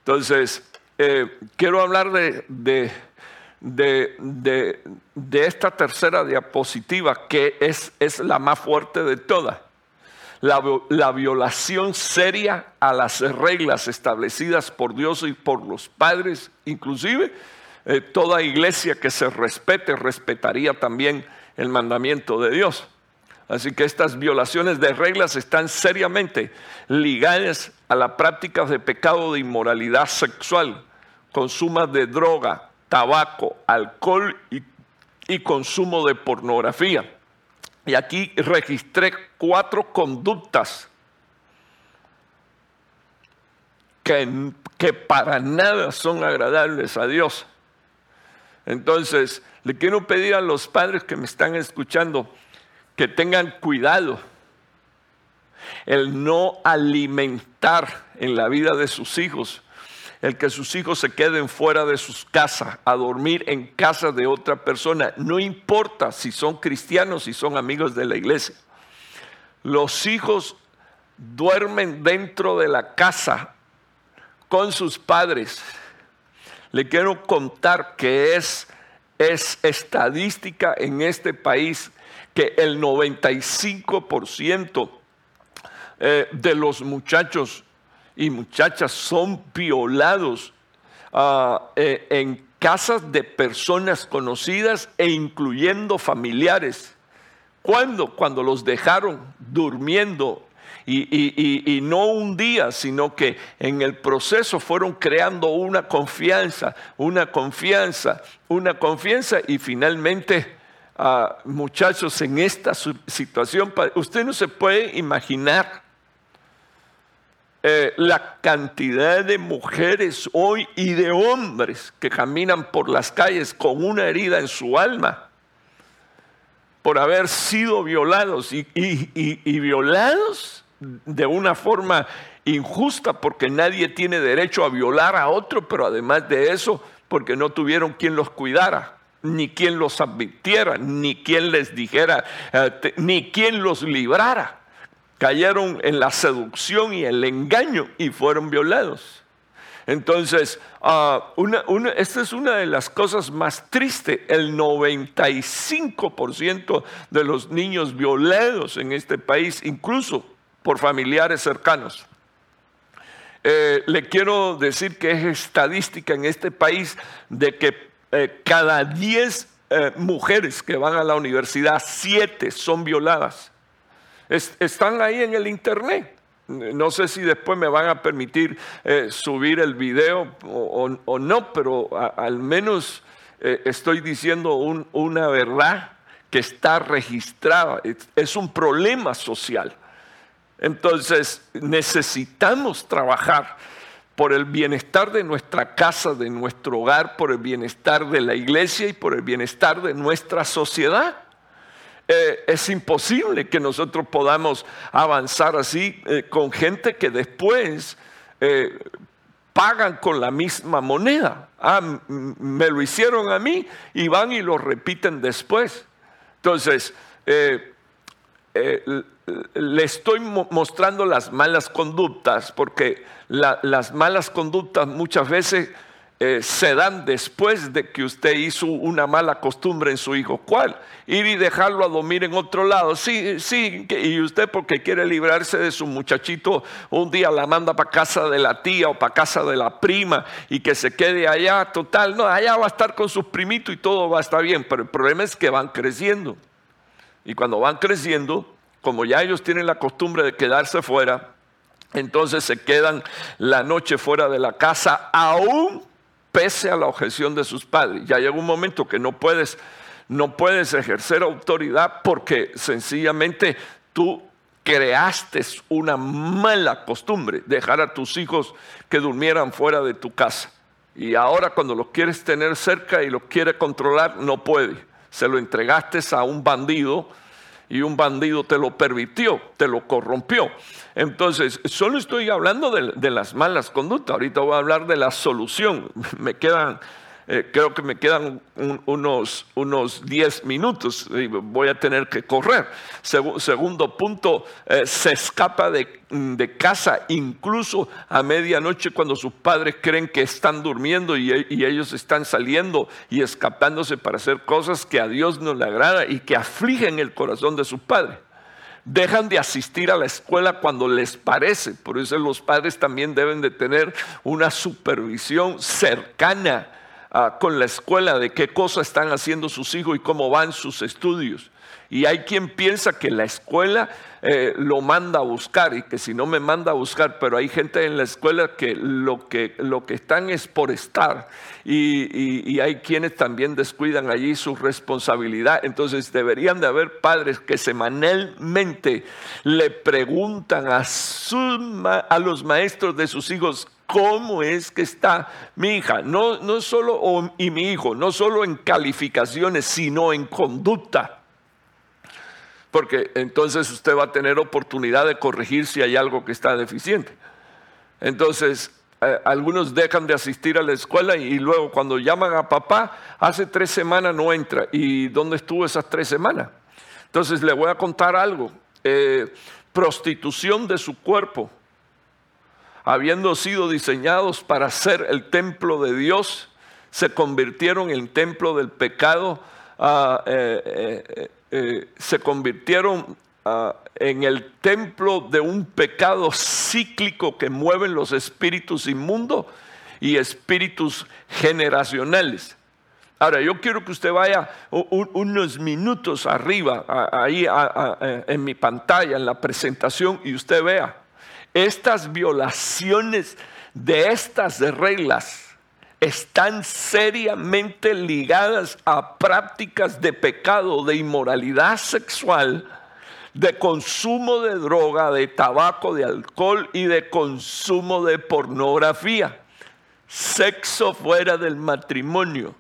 Entonces, eh, quiero hablar de, de, de, esta tercera diapositiva que es, es la más fuerte de todas. La, la, violación seria a las reglas establecidas por Dios y por los padres, inclusive eh, toda iglesia que se respete respetaría también el mandamiento de Dios. Así que estas violaciones de reglas están seriamente ligadas a la práctica de pecado de inmoralidad sexual, consumo de droga, tabaco, alcohol y consumo de pornografía. Y aquí registré cuatro conductas que, que para nada son agradables a Dios. Entonces, le quiero pedir a los padres que me están escuchando que tengan cuidado. El no alimentar en la vida de sus hijos, el que sus hijos se queden fuera de sus casas, a dormir en casa de otra persona, no importa si son cristianos, si son amigos de la iglesia. Los hijos duermen dentro de la casa con sus padres le quiero contar que es, es estadística en este país que el 95% eh, de los muchachos y muchachas son violados ah, eh, en casas de personas conocidas e incluyendo familiares. ¿Cuándo? Cuando los dejaron durmiendo y, no un día, sino que en el proceso fueron creando una confianza, una confianza, una confianza y finalmente, ah, muchachos, en esta situación, usted no se puede imaginar eh, la cantidad de mujeres hoy y de hombres que caminan por las calles con una herida en su alma por haber sido violados y, violados de una forma injusta porque nadie tiene derecho a violar a otro, pero además de eso, porque no tuvieron quien los cuidara, ni quien los advirtiera, ni quien les dijera, eh, ni quien los librara. Cayeron en la seducción y el engaño y fueron violados. Entonces, ah, esta es una de las cosas más tristes. El 95% de los niños violados en este país, incluso por familiares cercanos. Eh, le quiero decir que es estadística en este país de que eh, cada 10 eh, mujeres que van a la universidad, 7 son violadas. Están ahí en el internet. No sé si después me van a permitir subir el video o, no, pero al menos estoy diciendo una verdad que está registrada. es un problema social. Entonces necesitamos trabajar por el bienestar de nuestra casa, de nuestro hogar, por el bienestar de la iglesia y por el bienestar de nuestra sociedad. Eh, es imposible que nosotros podamos avanzar así eh, con gente que después eh, pagan con la misma moneda. Ah, me lo hicieron a mí y van y lo repiten después. Entonces, le estoy mostrando las malas conductas, porque las malas conductas muchas veces eh, se dan después de que usted hizo una mala costumbre en su hijo. ¿Cuál? Ir y dejarlo a dormir en otro lado. Sí, sí, y usted porque quiere librarse de su muchachito, un día la manda para casa de la tía o para casa de la prima y que se quede allá, total, no, allá va a estar con sus primitos y todo va a estar bien, pero el problema es que van creciendo. Y cuando van creciendo, como ya ellos tienen la costumbre de quedarse fuera, entonces se quedan la noche fuera de la casa, aún pese a la objeción de sus padres. Ya llega un momento que no puedes, no puedes ejercer autoridad porque sencillamente tú creaste una mala costumbre, dejar a tus hijos que durmieran fuera de tu casa. Y ahora cuando los quieres tener cerca y los quieres controlar, no puede. Se lo entregaste a un bandido y un bandido te lo permitió, te lo corrompió. Entonces, solo estoy hablando de, las malas conductas. Ahorita voy a hablar de la solución. Me quedan eh, creo que me quedan unos, unos 10 minutos y voy a tener que correr. segundo punto, eh, se escapa de, de, casa incluso a medianoche cuando sus padres creen que están durmiendo y, y, ellos están saliendo y escapándose para hacer cosas que a Dios no le agrada y que afligen el corazón de sus padres dejan de asistir a la escuela cuando les parece. Por eso los padres también deben de tener una supervisión cercana ah, con la escuela de qué cosas están haciendo sus hijos y cómo van sus estudios. Y hay quien piensa que la escuela eh, lo manda a buscar y que si no me manda a buscar, pero hay gente en la escuela que lo que, lo que están es por estar y, hay quienes también descuidan allí su responsabilidad. Entonces deberían de haber padres que semanalmente le preguntan a, a los maestros de sus hijos cómo es que está mi hija, no, no solo y mi hijo, no solo en calificaciones, sino en conducta porque entonces usted va a tener oportunidad de corregir si hay algo que está deficiente. Entonces, eh, algunos dejan de asistir a la escuela y, luego cuando llaman a papá, hace tres semanas no entra. ¿Y dónde estuvo esas tres semanas? Entonces, le voy a contar algo. Eh, prostitución de su cuerpo, habiendo sido diseñados para ser el templo de Dios, se convirtieron en templo del pecado. Ah, eh, eh, se convirtieron ah, en el templo de un pecado cíclico que mueven los espíritus inmundos y espíritus generacionales. Ahora, yo quiero que usted vaya unos minutos arriba, ahí en mi pantalla, en la presentación, y usted vea estas violaciones de estas reglas están seriamente ligadas a prácticas de pecado, de inmoralidad sexual, de consumo de droga, de tabaco, de alcohol y de consumo de pornografía. Sexo fuera del matrimonio,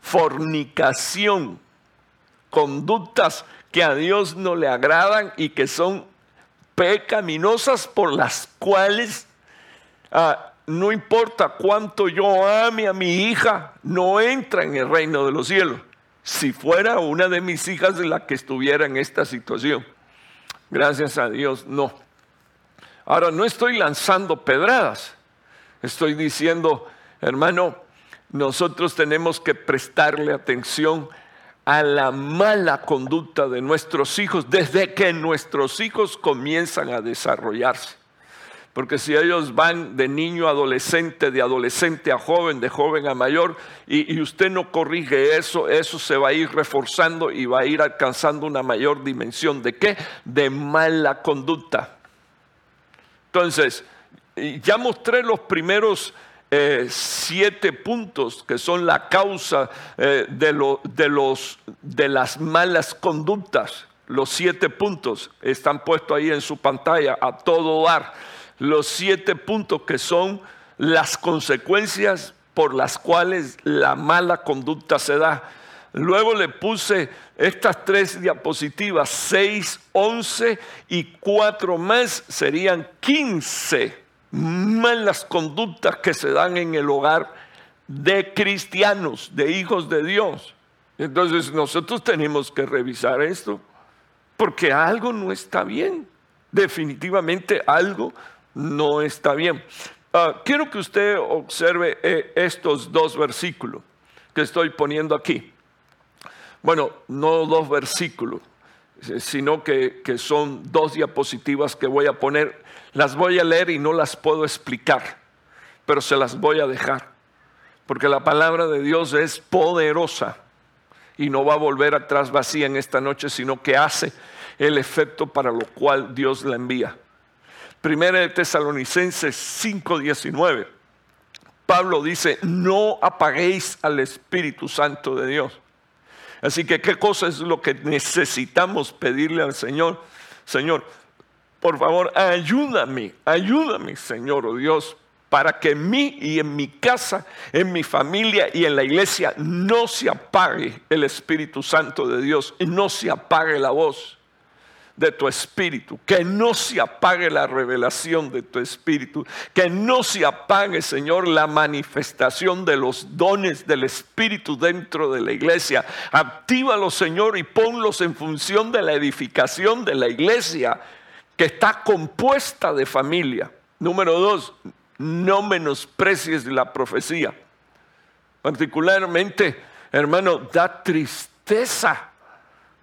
fornicación, conductas que a Dios no le agradan y que son pecaminosas por las cuales ah, no importa cuánto yo ame a mi hija, no entra en el reino de los cielos. Si fuera una de mis hijas la que estuviera en esta situación. Gracias a Dios, no. Ahora, no estoy lanzando pedradas. Estoy diciendo, hermano, nosotros tenemos que prestarle atención a la mala conducta de nuestros hijos desde que nuestros hijos comienzan a desarrollarse. Porque si ellos van de niño a adolescente, de adolescente a joven, de joven a mayor, y, usted no corrige eso, eso se va a ir reforzando y va a ir alcanzando una mayor dimensión. ¿De qué? De mala conducta. Entonces, ya mostré los primeros eh, siete puntos que son la causa eh, de, los, de las malas conductas. Los siete puntos están puestos ahí en su pantalla a todo dar los siete puntos que son las consecuencias por las cuales la mala conducta se da. Luego le puse estas tres diapositivas, seis, once y cuatro más, serían quince malas conductas que se dan en el hogar de cristianos, de hijos de Dios. Entonces nosotros tenemos que revisar esto, porque algo no está bien. Definitivamente algo no está bien. Ah, quiero que usted observe eh, estos dos versículos que estoy poniendo aquí. Bueno, no dos versículos, eh, sino que, que son dos diapositivas que voy a poner. Las voy a leer y no las puedo explicar, pero se las voy a dejar. Porque la palabra de Dios es poderosa y no va a volver atrás vacía en esta noche, sino que hace el efecto para lo cual Dios la envía. Primera de Tesalonicenses 5:19. Pablo dice, no apaguéis al Espíritu Santo de Dios. Así que, ¿qué cosa es lo que necesitamos pedirle al Señor? Señor, por favor, ayúdame, ayúdame, Señor oh Dios, para que en mí y en mi casa, en mi familia y en la iglesia no se apague el Espíritu Santo de Dios y no se apague la voz de tu espíritu, que no se apague la revelación de tu espíritu, que no se apague, Señor, la manifestación de los dones del espíritu dentro de la iglesia. Actívalos, Señor, y ponlos en función de la edificación de la iglesia que está compuesta de familia. Número dos, no menosprecies la profecía. Particularmente, hermano, da tristeza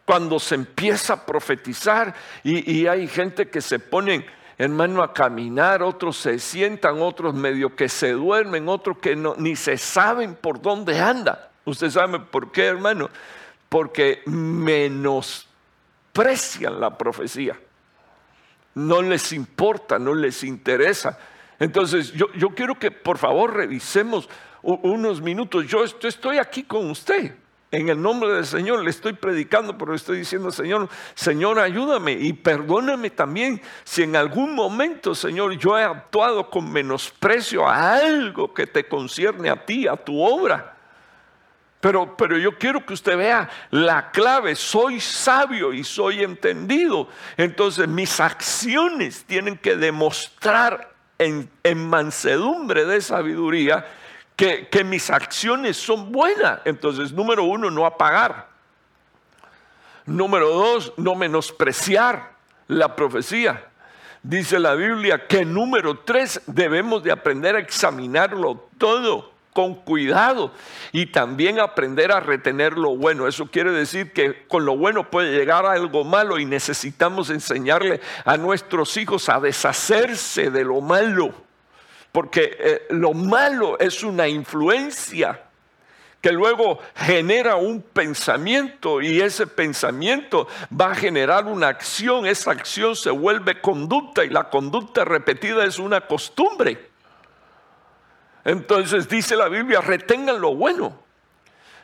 cuando se empieza a profetizar y, hay gente que se pone, hermano, a caminar, otros se sientan, otros medio que se duermen, otros que no, ni se saben por dónde anda. Usted sabe por qué, hermano, porque menosprecian la profecía. No les importa, no les interesa. Entonces, yo, yo quiero que por favor revisemos unos minutos. Yo estoy aquí con usted. En el nombre del Señor le estoy predicando, pero estoy diciendo, Señor, Señor, ayúdame y perdóname también si en algún momento, Señor, yo he actuado con menosprecio a algo que te concierne a ti, a tu obra. Pero, pero yo quiero que usted vea la clave, soy sabio y soy entendido. Entonces mis acciones tienen que demostrar en mansedumbre de sabiduría que, mis acciones son buenas. Entonces, número uno, no apagar. Número dos, no menospreciar la profecía. Dice la Biblia que número tres, debemos de aprender a examinarlo todo con cuidado y también aprender a retener lo bueno. Eso quiere decir que con lo bueno puede llegar a algo malo y necesitamos enseñarle a nuestros hijos a deshacerse de lo malo porque eh, lo malo es una influencia que luego genera un pensamiento y ese pensamiento va a generar una acción, esa acción se vuelve conducta y la conducta repetida es una costumbre. Entonces dice la Biblia, retengan lo bueno.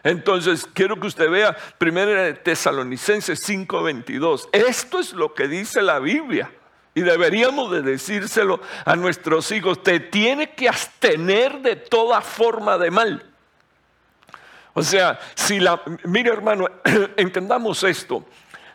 Entonces quiero que usted vea 1 Tesalonicenses 5:22. Esto es lo que dice la Biblia. Y deberíamos de decírselo a nuestros hijos, te tiene que abstener de toda forma de mal. O sea, si la, mire hermano, entendamos esto.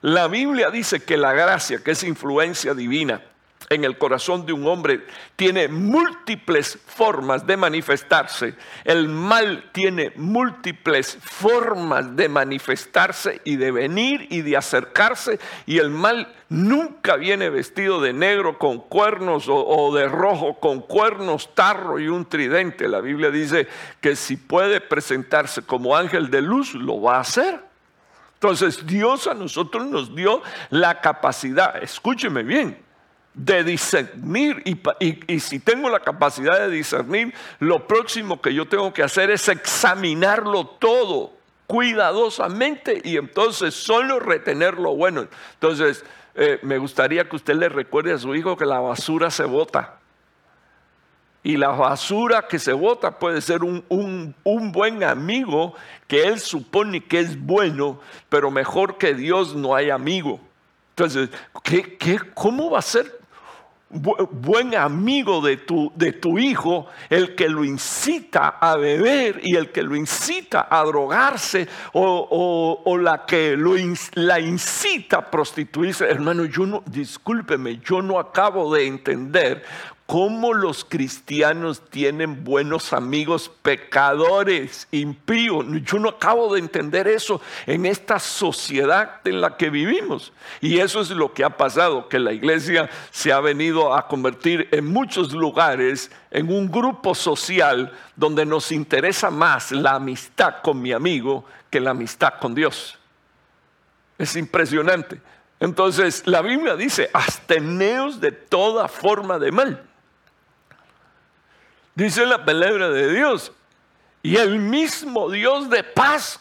La Biblia dice que la gracia, que es influencia divina, en el corazón de un hombre tiene múltiples formas de manifestarse. El mal tiene múltiples formas de manifestarse y de venir y de acercarse. Y el mal nunca viene vestido de negro con cuernos o, de rojo con cuernos, tarro y un tridente. La Biblia dice que si puede presentarse como ángel de luz, lo va a hacer. Entonces Dios a nosotros nos dio la capacidad, escúcheme bien, de discernir y, si tengo la capacidad de discernir, lo próximo que yo tengo que hacer es examinarlo todo cuidadosamente y entonces solo retener lo bueno. Entonces, eh, me gustaría que usted le recuerde a su hijo que la basura se bota. Y la basura que se bota puede ser un, un, buen amigo que él supone que es bueno, pero mejor que Dios no hay amigo. Entonces, ¿qué, qué, ¿cómo va a ser buen amigo de tu, de tu hijo, el que lo incita a beber y el que lo incita a drogarse o, la que lo, la incita a prostituirse. Hermano, yo no, discúlpeme, yo no acabo de entender cómo los cristianos tienen buenos amigos pecadores, impíos. Yo no acabo de entender eso en esta sociedad en la que vivimos. Y eso es lo que ha pasado, que la iglesia se ha venido a convertir en muchos lugares en un grupo social donde nos interesa más la amistad con mi amigo que la amistad con Dios. Es impresionante. Entonces la Biblia dice, absteneos de toda forma de mal. Dice la palabra de Dios. Y el mismo Dios de paz,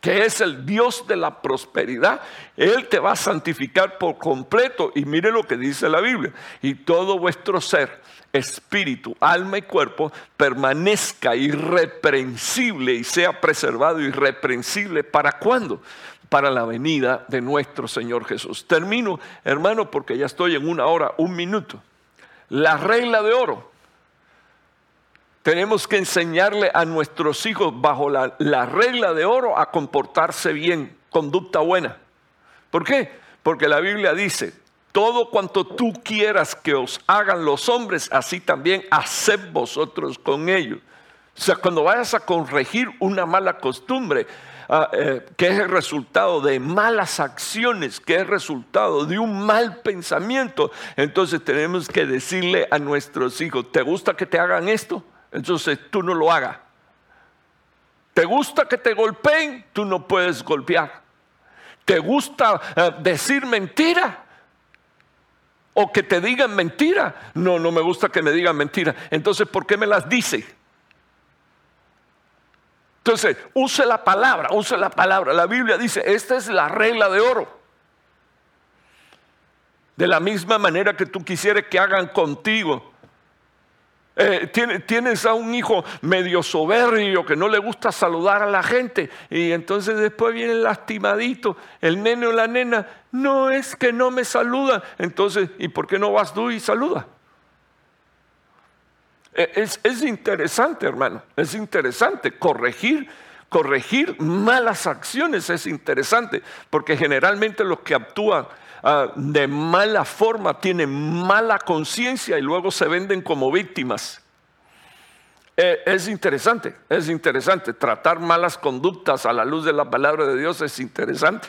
que es el Dios de la prosperidad, Él te va a santificar por completo. Y mire lo que dice la Biblia. Y todo vuestro ser, espíritu, alma y cuerpo, permanezca irreprensible y sea preservado irreprensible. ¿Para cuándo? Para la venida de nuestro Señor Jesús. Termino, hermano, porque ya estoy en una hora, un minuto. La regla de oro tenemos que enseñarle a nuestros hijos bajo la, regla de oro a comportarse bien, conducta buena. ¿Por qué? Porque la Biblia dice, todo cuanto tú quieras que os hagan los hombres, así también haced vosotros con ellos. O sea, cuando vayas a corregir una mala costumbre, ah, eh, que es el resultado de malas acciones, que es resultado de un mal pensamiento, entonces tenemos que decirle a nuestros hijos, ¿te gusta que te hagan esto? Entonces tú no lo hagas. ¿Te gusta que te golpeen? Tú no puedes golpear. ¿Te gusta eh, decir mentira? ¿O que te digan mentira? No, no me gusta que me digan mentira. Entonces, ¿por qué me las dice? Entonces, use la palabra, use la palabra. La Biblia dice, esta es la regla de oro. De la misma manera que tú quisieras que hagan contigo, eh, tienes a un hijo medio soberbio que no le gusta saludar a la gente y entonces después viene lastimadito el nene o la nena, no es que no me saluda, entonces, ¿y por qué no vas tú y saluda? E, es, es interesante, hermano, es interesante corregir corregir malas acciones es interesante, porque generalmente los que actúan Ah, de mala forma, tienen mala conciencia y luego se venden como víctimas. Eh, es interesante, es interesante. Tratar malas conductas a la luz de la palabra de Dios es interesante,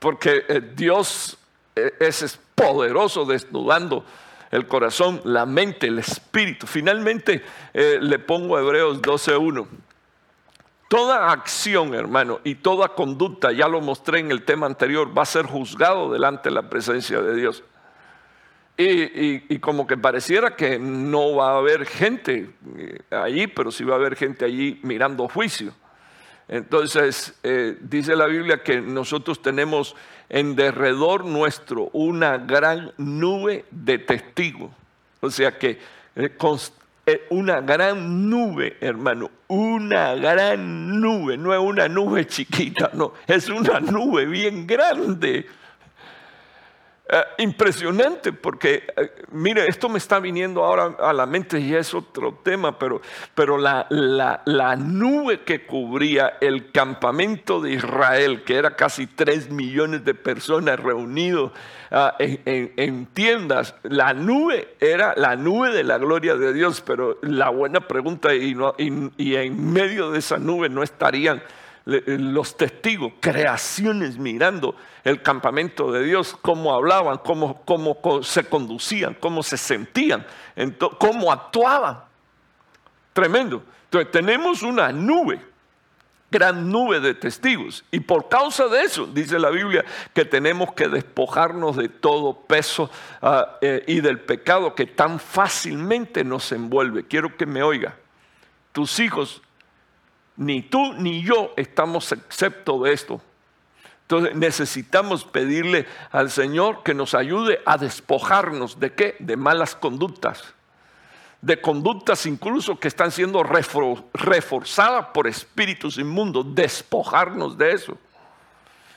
porque eh, Dios eh, es poderoso desnudando el corazón, la mente, el espíritu. Finalmente le pongo Hebreos 12.1. Toda acción, hermano, y toda conducta, ya lo mostré en el tema anterior, va a ser juzgado delante de la presencia de Dios. Y, como que pareciera que no va a haber gente eh, allí, pero sí va a haber gente allí mirando juicio. Entonces, eh, dice la Biblia que nosotros tenemos en derredor nuestro una gran nube de testigos. O sea que eh, una gran nube, hermano, una gran nube, no es una nube chiquita, no, es una nube bien grande eh, impresionante porque, eh, mire, esto me está viniendo ahora a la mente y es otro tema, pero, pero la, la, nube que cubría el campamento de Israel, que era casi tres millones de personas reunidos ah, en, tiendas, la nube era la nube de la gloria de Dios, pero la buena pregunta, y, y en medio de esa nube no estarían los testigos, creaciones mirando el campamento de Dios, cómo hablaban, cómo, cómo se conducían, cómo se sentían, cómo actuaban. Tremendo. Entonces tenemos una nube, gran nube de testigos. Y por causa de eso, dice la Biblia, que tenemos que despojarnos de todo peso ah, eh, y del pecado que tan fácilmente nos envuelve. Quiero que me oiga. Tus hijos ni tú ni yo estamos excepto de esto. Entonces necesitamos pedirle al Señor que nos ayude a despojarnos de qué? De malas conductas. De conductas incluso que están siendo reforzadas por espíritus inmundos. Despojarnos de eso.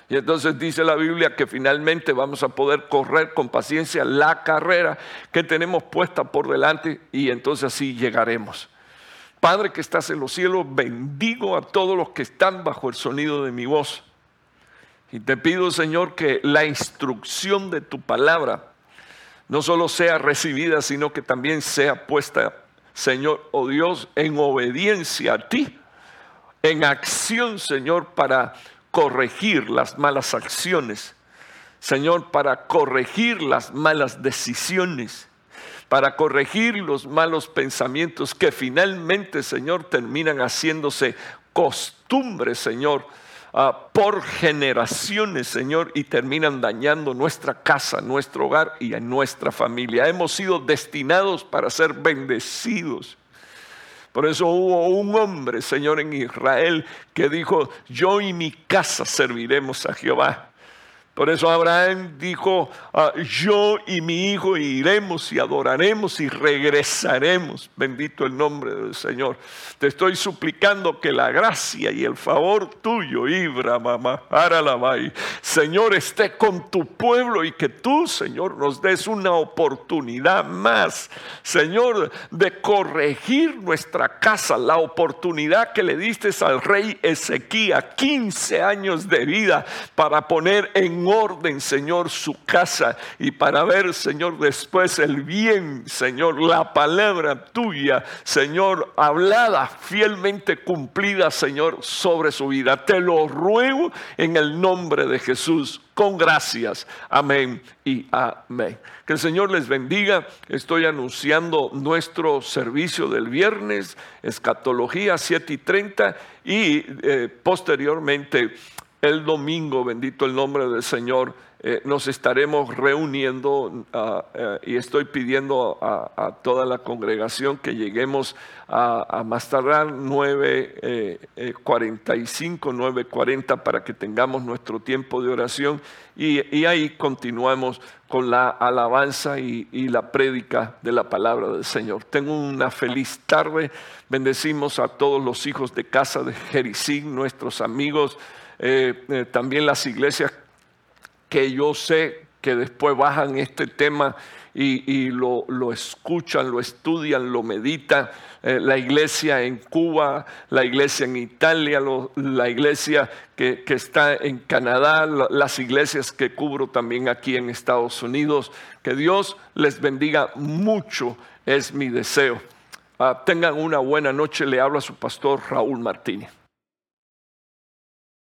Y entonces dice la Biblia que finalmente vamos a poder correr con paciencia la carrera que tenemos puesta por delante y entonces así llegaremos. Padre que estás en los cielos, bendigo a todos los que están bajo el sonido de mi voz. Y te pido, Señor, que la instrucción de tu palabra no solo sea recibida, sino que también sea puesta, Señor, oh Dios, en obediencia a ti, en acción, Señor, para corregir las malas acciones, Señor, para corregir las malas decisiones para corregir los malos pensamientos que finalmente, Señor, terminan haciéndose costumbre, Señor, ah, por generaciones, Señor, y terminan dañando nuestra casa, nuestro hogar y nuestra familia. Hemos sido destinados para ser bendecidos. Por eso hubo un hombre, Señor, en Israel que dijo, yo y mi casa serviremos a Jehová. Por eso Abraham dijo, ah, yo y mi hijo iremos y adoraremos y regresaremos. Bendito el nombre del Señor. Te estoy suplicando que la gracia y el favor tuyo, Ibra, mamá, Señor, esté con tu pueblo y que tú, Señor, nos des una oportunidad más, Señor, de corregir nuestra casa, la oportunidad que le diste al rey Ezequiel, 15 años de vida para poner en orden, Señor, su casa y para ver, Señor, después el bien, Señor, la palabra tuya, Señor, hablada, fielmente cumplida, Señor, sobre su vida. Te lo ruego en el nombre de Jesús, con gracias. Amén y amén. Que el Señor les bendiga. Estoy anunciando nuestro servicio del viernes, escatología 7 y 30, y eh, posteriormente el domingo, bendito el nombre del Señor, eh, nos estaremos reuniendo ah, eh, y estoy pidiendo a, toda la congregación que lleguemos a, más tardar 9.45, 9.40 eh, para que tengamos nuestro tiempo de oración y, ahí continuamos con la alabanza y, la prédica de la palabra del Señor. Tengo una feliz tarde, bendecimos a todos los hijos de casa de Jericín, nuestros amigos, también las iglesias que yo sé que después bajan este tema y, lo, escuchan, lo estudian, lo meditan. Eh, la iglesia en Cuba, la iglesia en Italia, la iglesia que, está en Canadá, las iglesias que cubro también aquí en Estados Unidos. Que Dios les bendiga mucho, es mi deseo. Ah, tengan una buena noche, le habla su pastor Raúl Martínez.